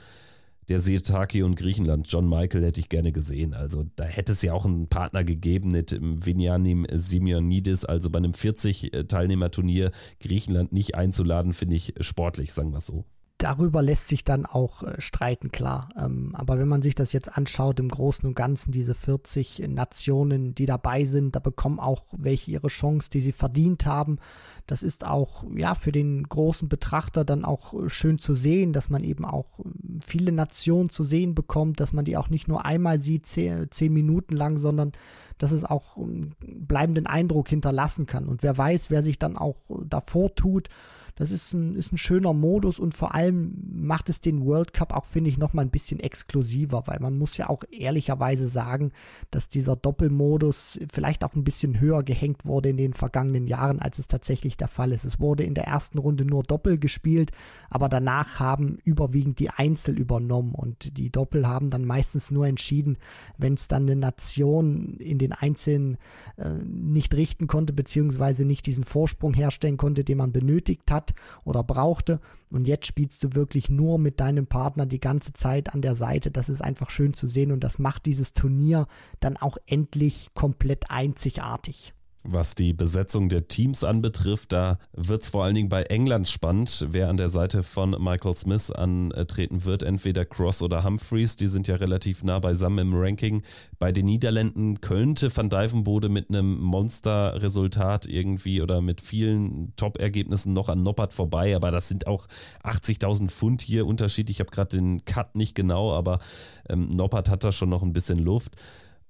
der Sirtaki und Griechenland. John Michael hätte ich gerne gesehen. Also da hätte es ja auch einen Partner gegeben mit Vinianim Simeonidis. Also bei einem 40-Teilnehmer-Turnier Griechenland nicht einzuladen, finde ich sportlich, sagen wir es so darüber lässt sich dann auch äh, streiten, klar. Ähm, aber wenn man sich das jetzt anschaut, im Großen und Ganzen, diese 40 Nationen, die dabei sind, da bekommen auch welche ihre Chance, die sie verdient haben. Das ist auch, ja, für den großen Betrachter dann auch äh, schön zu sehen, dass man eben auch äh, viele Nationen zu sehen bekommt, dass man die auch nicht nur einmal sieht, zehn, zehn Minuten lang, sondern dass es auch einen bleibenden Eindruck hinterlassen kann. Und wer weiß, wer sich dann auch davor tut das ist ein, ist ein schöner Modus und vor allem macht es den World Cup auch, finde ich, nochmal ein bisschen exklusiver, weil man muss ja auch ehrlicherweise sagen, dass dieser Doppelmodus vielleicht auch ein bisschen höher gehängt wurde in den vergangenen Jahren, als es tatsächlich der Fall ist. Es wurde in der ersten Runde nur Doppel gespielt, aber danach haben überwiegend die Einzel übernommen und die Doppel haben dann meistens nur entschieden, wenn es dann eine Nation in den Einzelnen äh, nicht richten konnte, beziehungsweise nicht diesen Vorsprung herstellen konnte, den man benötigt hat oder brauchte. Und jetzt spielst du wirklich nur mit deinem Partner die ganze Zeit an der Seite. Das ist einfach schön zu sehen und das macht dieses Turnier dann auch endlich komplett einzigartig. Was die Besetzung der Teams anbetrifft, da wird es vor allen Dingen bei England spannend, wer an der Seite von Michael Smith antreten wird. Entweder Cross oder Humphreys, die sind ja relativ nah beisammen im Ranking. Bei den Niederländen könnte Van Dijvenbode mit einem Monsterresultat irgendwie oder mit vielen Top-Ergebnissen noch an Noppert vorbei, aber das sind auch 80.000 Pfund hier Unterschied. Ich habe gerade den Cut nicht genau, aber ähm, Noppert hat da schon noch ein bisschen Luft.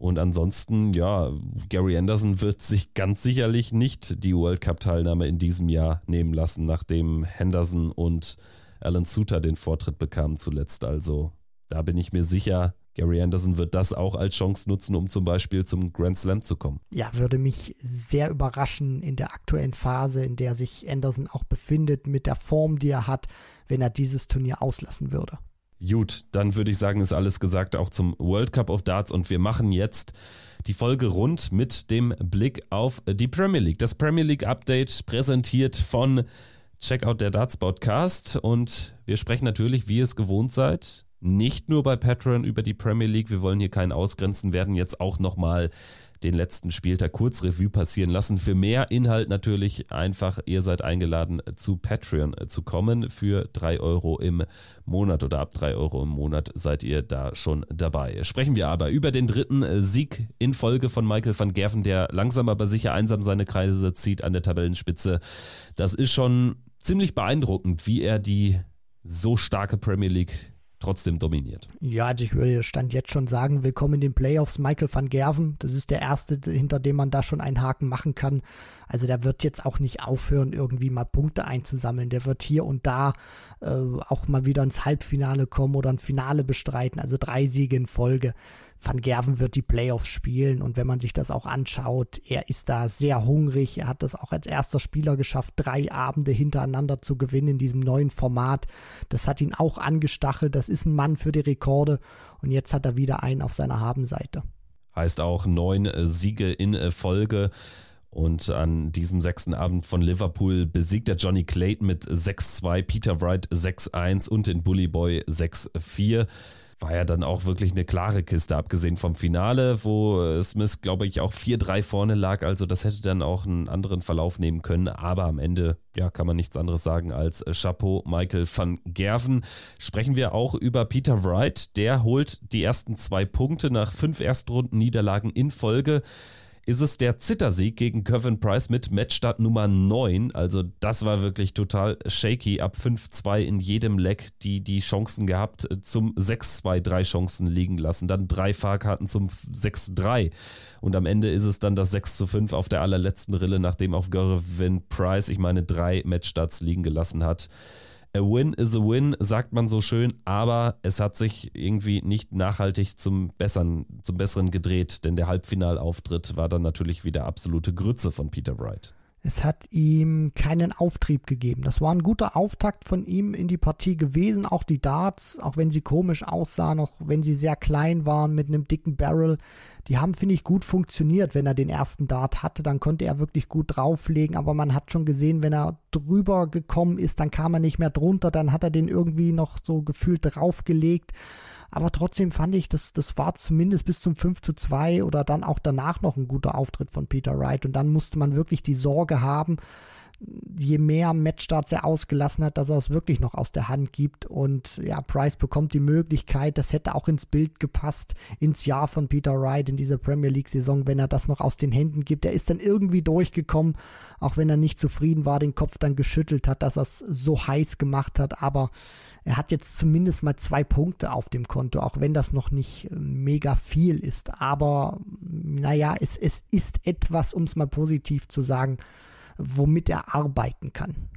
Und ansonsten, ja, Gary Anderson wird sich ganz sicherlich nicht die World Cup-Teilnahme in diesem Jahr nehmen lassen, nachdem Henderson und Alan Suter den Vortritt bekamen zuletzt. Also da bin ich mir sicher, Gary Anderson wird das auch als Chance nutzen, um zum Beispiel zum Grand Slam zu kommen. Ja, würde mich sehr überraschen in der aktuellen Phase, in der sich Anderson auch befindet, mit der Form, die er hat, wenn er dieses Turnier auslassen würde. Gut, dann würde ich sagen, ist alles gesagt auch zum World Cup of Darts und wir machen jetzt die Folge rund mit dem Blick auf die Premier League. Das Premier League Update präsentiert von Checkout der Darts Podcast und wir sprechen natürlich, wie ihr es gewohnt seid, nicht nur bei Patreon über die Premier League. Wir wollen hier keinen ausgrenzen, werden jetzt auch nochmal den letzten Spieltag kurz Revue passieren lassen. Für mehr Inhalt natürlich einfach, ihr seid eingeladen zu Patreon zu kommen. Für 3 Euro im Monat oder ab 3 Euro im Monat seid ihr da schon dabei. Sprechen wir aber über den dritten Sieg in Folge von Michael van Gerven, der langsam aber sicher einsam seine Kreise zieht an der Tabellenspitze. Das ist schon ziemlich beeindruckend, wie er die so starke Premier League trotzdem dominiert. Ja, also ich würde Stand jetzt schon sagen, willkommen in den Playoffs Michael van Gerven. Das ist der erste, hinter dem man da schon einen Haken machen kann. Also der wird jetzt auch nicht aufhören, irgendwie mal Punkte einzusammeln. Der wird hier und da äh, auch mal wieder ins Halbfinale kommen oder ein Finale bestreiten. Also drei Siege in Folge. Van Gerven wird die Playoffs spielen und wenn man sich das auch anschaut, er ist da sehr hungrig. Er hat das auch als erster Spieler geschafft, drei Abende hintereinander zu gewinnen in diesem neuen Format. Das hat ihn auch angestachelt. Das ist ein Mann für die Rekorde und jetzt hat er wieder einen auf seiner Habenseite. Heißt auch neun Siege in Folge. Und an diesem sechsten Abend von Liverpool besiegt er Johnny Clayton mit 6-2, Peter Wright 6-1 und den Bully Boy 6-4 war ja dann auch wirklich eine klare Kiste, abgesehen vom Finale, wo äh, Smith, glaube ich, auch 4-3 vorne lag. Also das hätte dann auch einen anderen Verlauf nehmen können. Aber am Ende, ja, kann man nichts anderes sagen als äh, Chapeau Michael van Gerven. Sprechen wir auch über Peter Wright. Der holt die ersten zwei Punkte nach fünf Erstrunden-Niederlagen in Folge. Ist es der Zittersieg gegen Kevin Price mit Matchstart Nummer 9. Also das war wirklich total shaky. Ab 5-2 in jedem Leck die, die Chancen gehabt zum 6-2, drei Chancen liegen lassen. Dann drei Fahrkarten zum 6-3. Und am Ende ist es dann das 6-5 auf der allerletzten Rille, nachdem auf Gervin Price, ich meine, drei Matchstarts liegen gelassen hat. A win is a win, sagt man so schön, aber es hat sich irgendwie nicht nachhaltig zum Besseren, zum Besseren gedreht, denn der Halbfinalauftritt war dann natürlich wieder absolute Grütze von Peter Wright. Es hat ihm keinen Auftrieb gegeben. Das war ein guter Auftakt von ihm in die Partie gewesen. Auch die Darts, auch wenn sie komisch aussahen, auch wenn sie sehr klein waren mit einem dicken Barrel, die haben, finde ich, gut funktioniert. Wenn er den ersten Dart hatte, dann konnte er wirklich gut drauflegen. Aber man hat schon gesehen, wenn er drüber gekommen ist, dann kam er nicht mehr drunter. Dann hat er den irgendwie noch so gefühlt draufgelegt. Aber trotzdem fand ich, das, das war zumindest bis zum 5 zu 2 oder dann auch danach noch ein guter Auftritt von Peter Wright. Und dann musste man wirklich die Sorge haben, je mehr Matchstarts er ausgelassen hat, dass er es wirklich noch aus der Hand gibt. Und ja, Price bekommt die Möglichkeit, das hätte auch ins Bild gepasst, ins Jahr von Peter Wright in dieser Premier League-Saison, wenn er das noch aus den Händen gibt. Er ist dann irgendwie durchgekommen, auch wenn er nicht zufrieden war, den Kopf dann geschüttelt hat, dass er es so heiß gemacht hat. Aber er hat jetzt zumindest mal zwei Punkte auf dem Konto, auch wenn das noch nicht äh, mega viel ist. Aber naja, es, es ist etwas, um es mal positiv zu sagen, womit er arbeiten kann.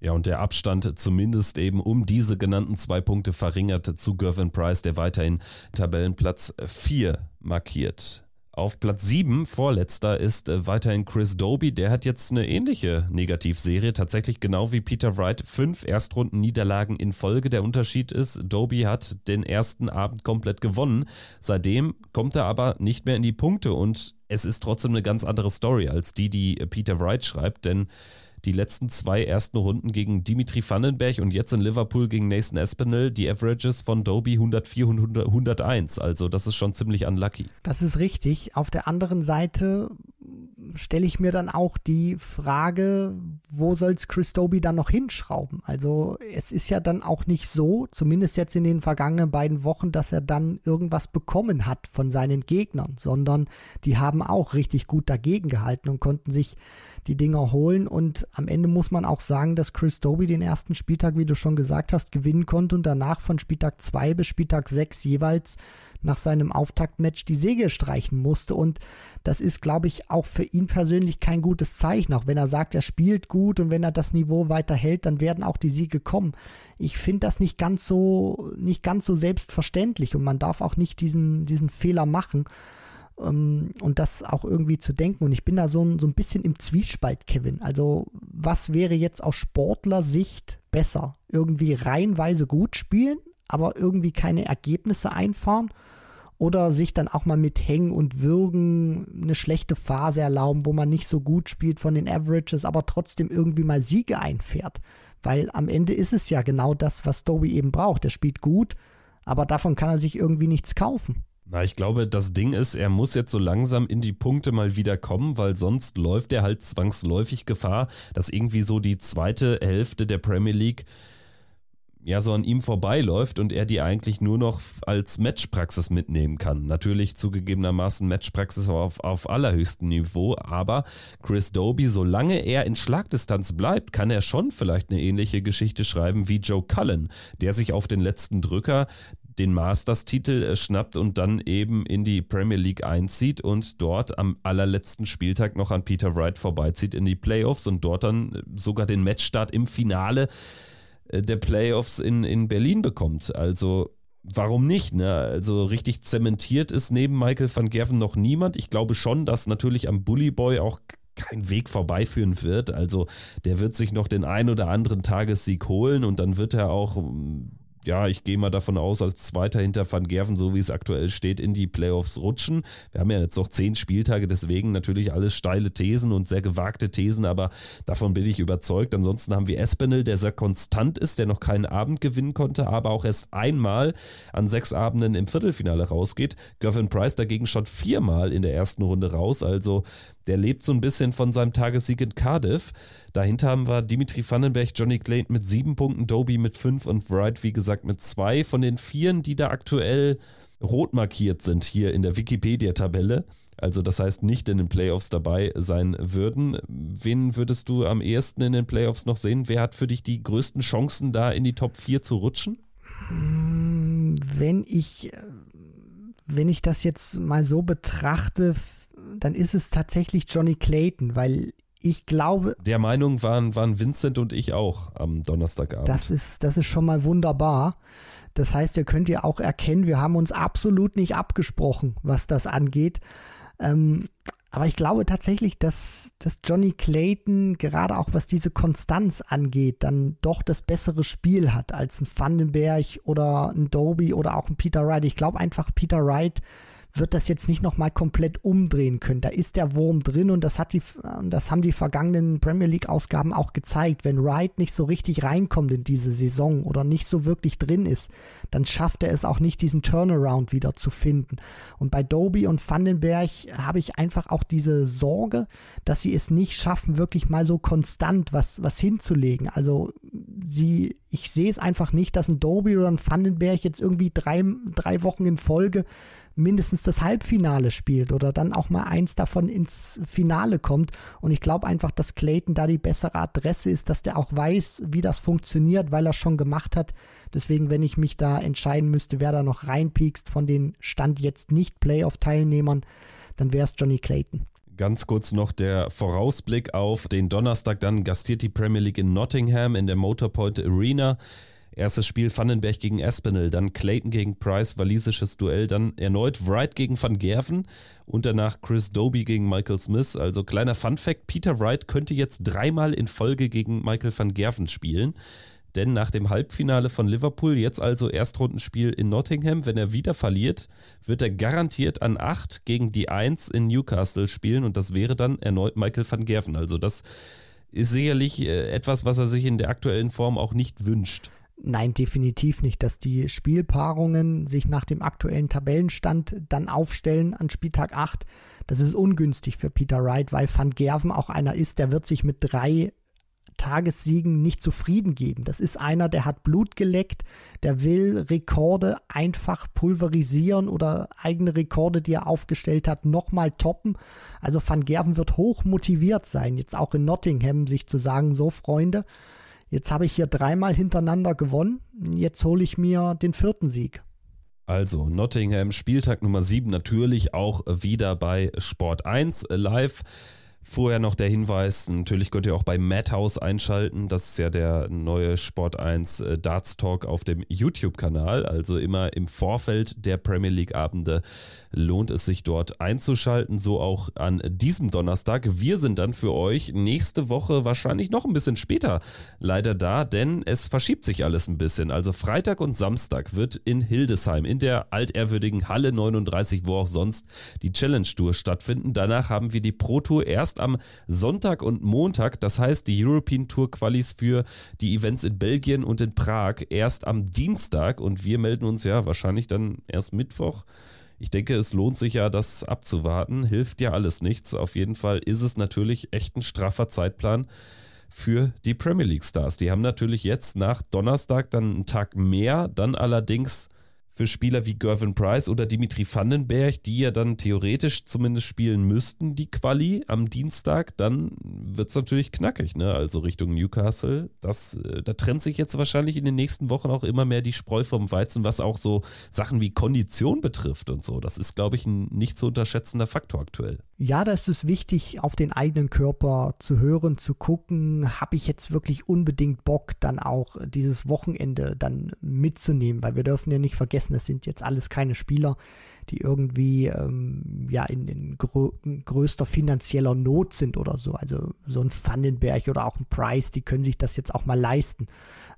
Ja, und der Abstand zumindest eben um diese genannten zwei Punkte verringert zu Gervin Price, der weiterhin Tabellenplatz 4 markiert. Auf Platz 7, vorletzter, ist äh, weiterhin Chris Doby. Der hat jetzt eine ähnliche Negativserie, tatsächlich genau wie Peter Wright. Fünf Erstrunden-Niederlagen in Folge. Der Unterschied ist, Doby hat den ersten Abend komplett gewonnen. Seitdem kommt er aber nicht mehr in die Punkte und es ist trotzdem eine ganz andere Story als die, die Peter Wright schreibt, denn die letzten zwei ersten Runden gegen Dimitri Vandenberg und jetzt in Liverpool gegen Nathan Espinel, die Averages von Doby 104 und 101. Also das ist schon ziemlich unlucky. Das ist richtig. Auf der anderen Seite stelle ich mir dann auch die Frage, wo soll es Chris Doby dann noch hinschrauben? Also es ist ja dann auch nicht so, zumindest jetzt in den vergangenen beiden Wochen, dass er dann irgendwas bekommen hat von seinen Gegnern, sondern die haben auch richtig gut dagegen gehalten und konnten sich die Dinger holen. Und am Ende muss man auch sagen, dass Chris Doby den ersten Spieltag, wie du schon gesagt hast, gewinnen konnte und danach von Spieltag 2 bis Spieltag 6 jeweils nach seinem Auftaktmatch die Segel streichen musste. Und das ist, glaube ich, auch für ihn persönlich kein gutes Zeichen. Auch wenn er sagt, er spielt gut und wenn er das Niveau weiter hält, dann werden auch die Siege kommen. Ich finde das nicht ganz so, nicht ganz so selbstverständlich und man darf auch nicht diesen, diesen Fehler machen ähm, und das auch irgendwie zu denken. Und ich bin da so ein, so ein bisschen im Zwiespalt, Kevin. Also, was wäre jetzt aus Sportlersicht besser? Irgendwie reihenweise gut spielen, aber irgendwie keine Ergebnisse einfahren? Oder sich dann auch mal mit Hängen und Würgen eine schlechte Phase erlauben, wo man nicht so gut spielt von den Averages, aber trotzdem irgendwie mal Siege einfährt. Weil am Ende ist es ja genau das, was Doby eben braucht. Er spielt gut, aber davon kann er sich irgendwie nichts kaufen. Na, ich glaube, das Ding ist, er muss jetzt so langsam in die Punkte mal wieder kommen, weil sonst läuft er halt zwangsläufig Gefahr, dass irgendwie so die zweite Hälfte der Premier League ja so an ihm vorbeiläuft und er die eigentlich nur noch als Matchpraxis mitnehmen kann. Natürlich zugegebenermaßen Matchpraxis auf, auf allerhöchstem Niveau, aber Chris Doby, solange er in Schlagdistanz bleibt, kann er schon vielleicht eine ähnliche Geschichte schreiben wie Joe Cullen, der sich auf den letzten Drücker den Masters-Titel äh, schnappt und dann eben in die Premier League einzieht und dort am allerletzten Spieltag noch an Peter Wright vorbeizieht in die Playoffs und dort dann äh, sogar den Matchstart im Finale äh, der Playoffs in, in Berlin bekommt. Also warum nicht? Ne? Also richtig zementiert ist neben Michael van Gerven noch niemand. Ich glaube schon, dass natürlich am Bully Boy auch kein Weg vorbeiführen wird. Also der wird sich noch den ein oder anderen Tagessieg holen und dann wird er auch ja, ich gehe mal davon aus, als Zweiter hinter Van Gerven, so wie es aktuell steht, in die Playoffs rutschen. Wir haben ja jetzt noch zehn Spieltage, deswegen natürlich alles steile Thesen und sehr gewagte Thesen, aber davon bin ich überzeugt. Ansonsten haben wir Espinel, der sehr konstant ist, der noch keinen Abend gewinnen konnte, aber auch erst einmal an sechs Abenden im Viertelfinale rausgeht. Gervin Price dagegen schon viermal in der ersten Runde raus, also der lebt so ein bisschen von seinem Tagessieg in Cardiff. Dahinter haben wir Dimitri Vandenberg, Johnny Clayton mit sieben Punkten, Doby mit fünf und Wright, wie gesagt, mit zwei. Von den vieren, die da aktuell rot markiert sind hier in der Wikipedia-Tabelle, also das heißt nicht in den Playoffs dabei sein würden. Wen würdest du am ehesten in den Playoffs noch sehen? Wer hat für dich die größten Chancen, da in die Top 4 zu rutschen? Hm, wenn ich, wenn ich das jetzt mal so betrachte, dann ist es tatsächlich Johnny Clayton, weil ich glaube. Der Meinung waren, waren Vincent und ich auch am Donnerstagabend. Das ist, das ist schon mal wunderbar. Das heißt, ihr könnt ja auch erkennen, wir haben uns absolut nicht abgesprochen, was das angeht. Ähm, aber ich glaube tatsächlich, dass, dass Johnny Clayton, gerade auch was diese Konstanz angeht, dann doch das bessere Spiel hat als ein Vandenberg oder ein Doby oder auch ein Peter Wright. Ich glaube einfach, Peter Wright wird das jetzt nicht nochmal komplett umdrehen können. Da ist der Wurm drin und das, hat die, das haben die vergangenen Premier League-Ausgaben auch gezeigt. Wenn Wright nicht so richtig reinkommt in diese Saison oder nicht so wirklich drin ist, dann schafft er es auch nicht, diesen Turnaround wieder zu finden. Und bei Doby und Vandenberg habe ich einfach auch diese Sorge, dass sie es nicht schaffen, wirklich mal so konstant was, was hinzulegen. Also sie, ich sehe es einfach nicht, dass ein Doby oder ein Vandenberg jetzt irgendwie drei, drei Wochen in Folge mindestens das Halbfinale spielt oder dann auch mal eins davon ins Finale kommt. Und ich glaube einfach, dass Clayton da die bessere Adresse ist, dass der auch weiß, wie das funktioniert, weil er schon gemacht hat. Deswegen, wenn ich mich da entscheiden müsste, wer da noch reinpiekst von den Stand jetzt nicht Playoff-Teilnehmern, dann wäre es Johnny Clayton. Ganz kurz noch der Vorausblick auf den Donnerstag. Dann gastiert die Premier League in Nottingham in der Motorpoint Arena. Erstes Spiel Vandenberg gegen Aspinall, dann Clayton gegen Price, walisisches Duell, dann erneut Wright gegen Van Gerven und danach Chris Doby gegen Michael Smith. Also kleiner Fun Fact, Peter Wright könnte jetzt dreimal in Folge gegen Michael van Gerven spielen. Denn nach dem Halbfinale von Liverpool, jetzt also Erstrundenspiel in Nottingham, wenn er wieder verliert, wird er garantiert an 8 gegen die 1 in Newcastle spielen und das wäre dann erneut Michael van Gerven. Also das ist sicherlich äh, etwas, was er sich in der aktuellen Form auch nicht wünscht. Nein, definitiv nicht, dass die Spielpaarungen sich nach dem aktuellen Tabellenstand dann aufstellen an Spieltag 8. Das ist ungünstig für Peter Wright, weil Van Gerven auch einer ist, der wird sich mit drei Tagessiegen nicht zufrieden geben. Das ist einer, der hat Blut geleckt, der will Rekorde einfach pulverisieren oder eigene Rekorde, die er aufgestellt hat, nochmal toppen. Also Van Gerven wird hoch motiviert sein, jetzt auch in Nottingham sich zu sagen, so Freunde, Jetzt habe ich hier dreimal hintereinander gewonnen. Jetzt hole ich mir den vierten Sieg. Also Nottingham, Spieltag Nummer 7, natürlich auch wieder bei Sport 1 live. Vorher noch der Hinweis, natürlich könnt ihr auch bei Madhouse einschalten. Das ist ja der neue Sport 1 äh, Darts Talk auf dem YouTube-Kanal. Also immer im Vorfeld der Premier League-Abende lohnt es sich dort einzuschalten. So auch an diesem Donnerstag. Wir sind dann für euch nächste Woche wahrscheinlich noch ein bisschen später leider da, denn es verschiebt sich alles ein bisschen. Also Freitag und Samstag wird in Hildesheim in der altehrwürdigen Halle 39, wo auch sonst die Challenge Tour stattfinden. Danach haben wir die Pro Tour erst am Sonntag und Montag. Das heißt, die European Tour Qualis für die Events in Belgien und in Prag erst am Dienstag und wir melden uns ja wahrscheinlich dann erst Mittwoch. Ich denke, es lohnt sich ja, das abzuwarten. Hilft ja alles nichts. Auf jeden Fall ist es natürlich echt ein straffer Zeitplan für die Premier League Stars. Die haben natürlich jetzt nach Donnerstag dann einen Tag mehr, dann allerdings für Spieler wie Gervin Price oder Dimitri Vandenberg, die ja dann theoretisch zumindest spielen müssten, die Quali am Dienstag, dann wird es natürlich knackig, ne? Also Richtung Newcastle. Das, äh, da trennt sich jetzt wahrscheinlich in den nächsten Wochen auch immer mehr die Spreu vom Weizen, was auch so Sachen wie Kondition betrifft und so. Das ist, glaube ich, ein nicht zu unterschätzender Faktor aktuell. Ja, da ist es wichtig, auf den eigenen Körper zu hören, zu gucken, habe ich jetzt wirklich unbedingt Bock, dann auch dieses Wochenende dann mitzunehmen, weil wir dürfen ja nicht vergessen, es sind jetzt alles keine Spieler, die irgendwie ähm, ja in, in grö größter finanzieller Not sind oder so. Also so ein Vandenberg oder auch ein Price, die können sich das jetzt auch mal leisten,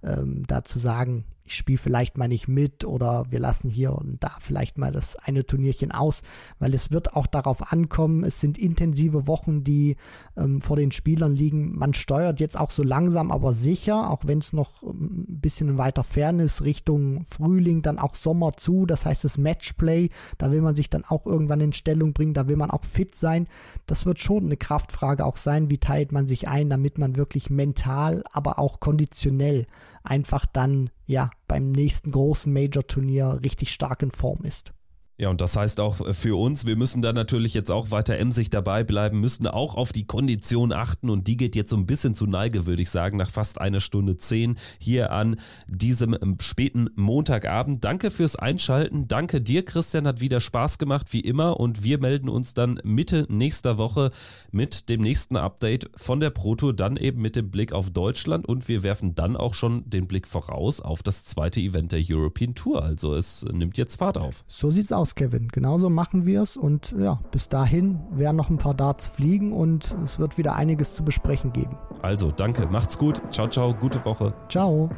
ähm, da zu sagen, ich spiele vielleicht mal nicht mit oder wir lassen hier und da vielleicht mal das eine Turnierchen aus, weil es wird auch darauf ankommen, es sind intensive Wochen, die ähm, vor den Spielern liegen. Man steuert jetzt auch so langsam, aber sicher, auch wenn es noch ähm, ein bisschen weiter fern ist, Richtung Frühling, dann auch Sommer zu. Das heißt, das Matchplay, da will man sich dann auch irgendwann in Stellung bringen, da will man auch fit sein. Das wird schon eine Kraftfrage auch sein, wie teilt man sich ein, damit man wirklich mental, aber auch konditionell einfach dann ja beim nächsten großen Major-Turnier richtig stark in Form ist. Ja, und das heißt auch für uns, wir müssen da natürlich jetzt auch weiter emsig dabei bleiben, müssen auch auf die Kondition achten. Und die geht jetzt so ein bisschen zu Neige, würde ich sagen, nach fast einer Stunde zehn hier an diesem ähm, späten Montagabend. Danke fürs Einschalten, danke dir, Christian, hat wieder Spaß gemacht, wie immer. Und wir melden uns dann Mitte nächster Woche mit dem nächsten Update von der Pro Tour, dann eben mit dem Blick auf Deutschland. Und wir werfen dann auch schon den Blick voraus auf das zweite Event der European Tour. Also es nimmt jetzt Fahrt auf. So sieht's aus aus, Kevin. Genauso machen wir es und ja, bis dahin werden noch ein paar Darts fliegen und es wird wieder einiges zu besprechen geben. Also, danke, macht's gut. Ciao, ciao, gute Woche. Ciao.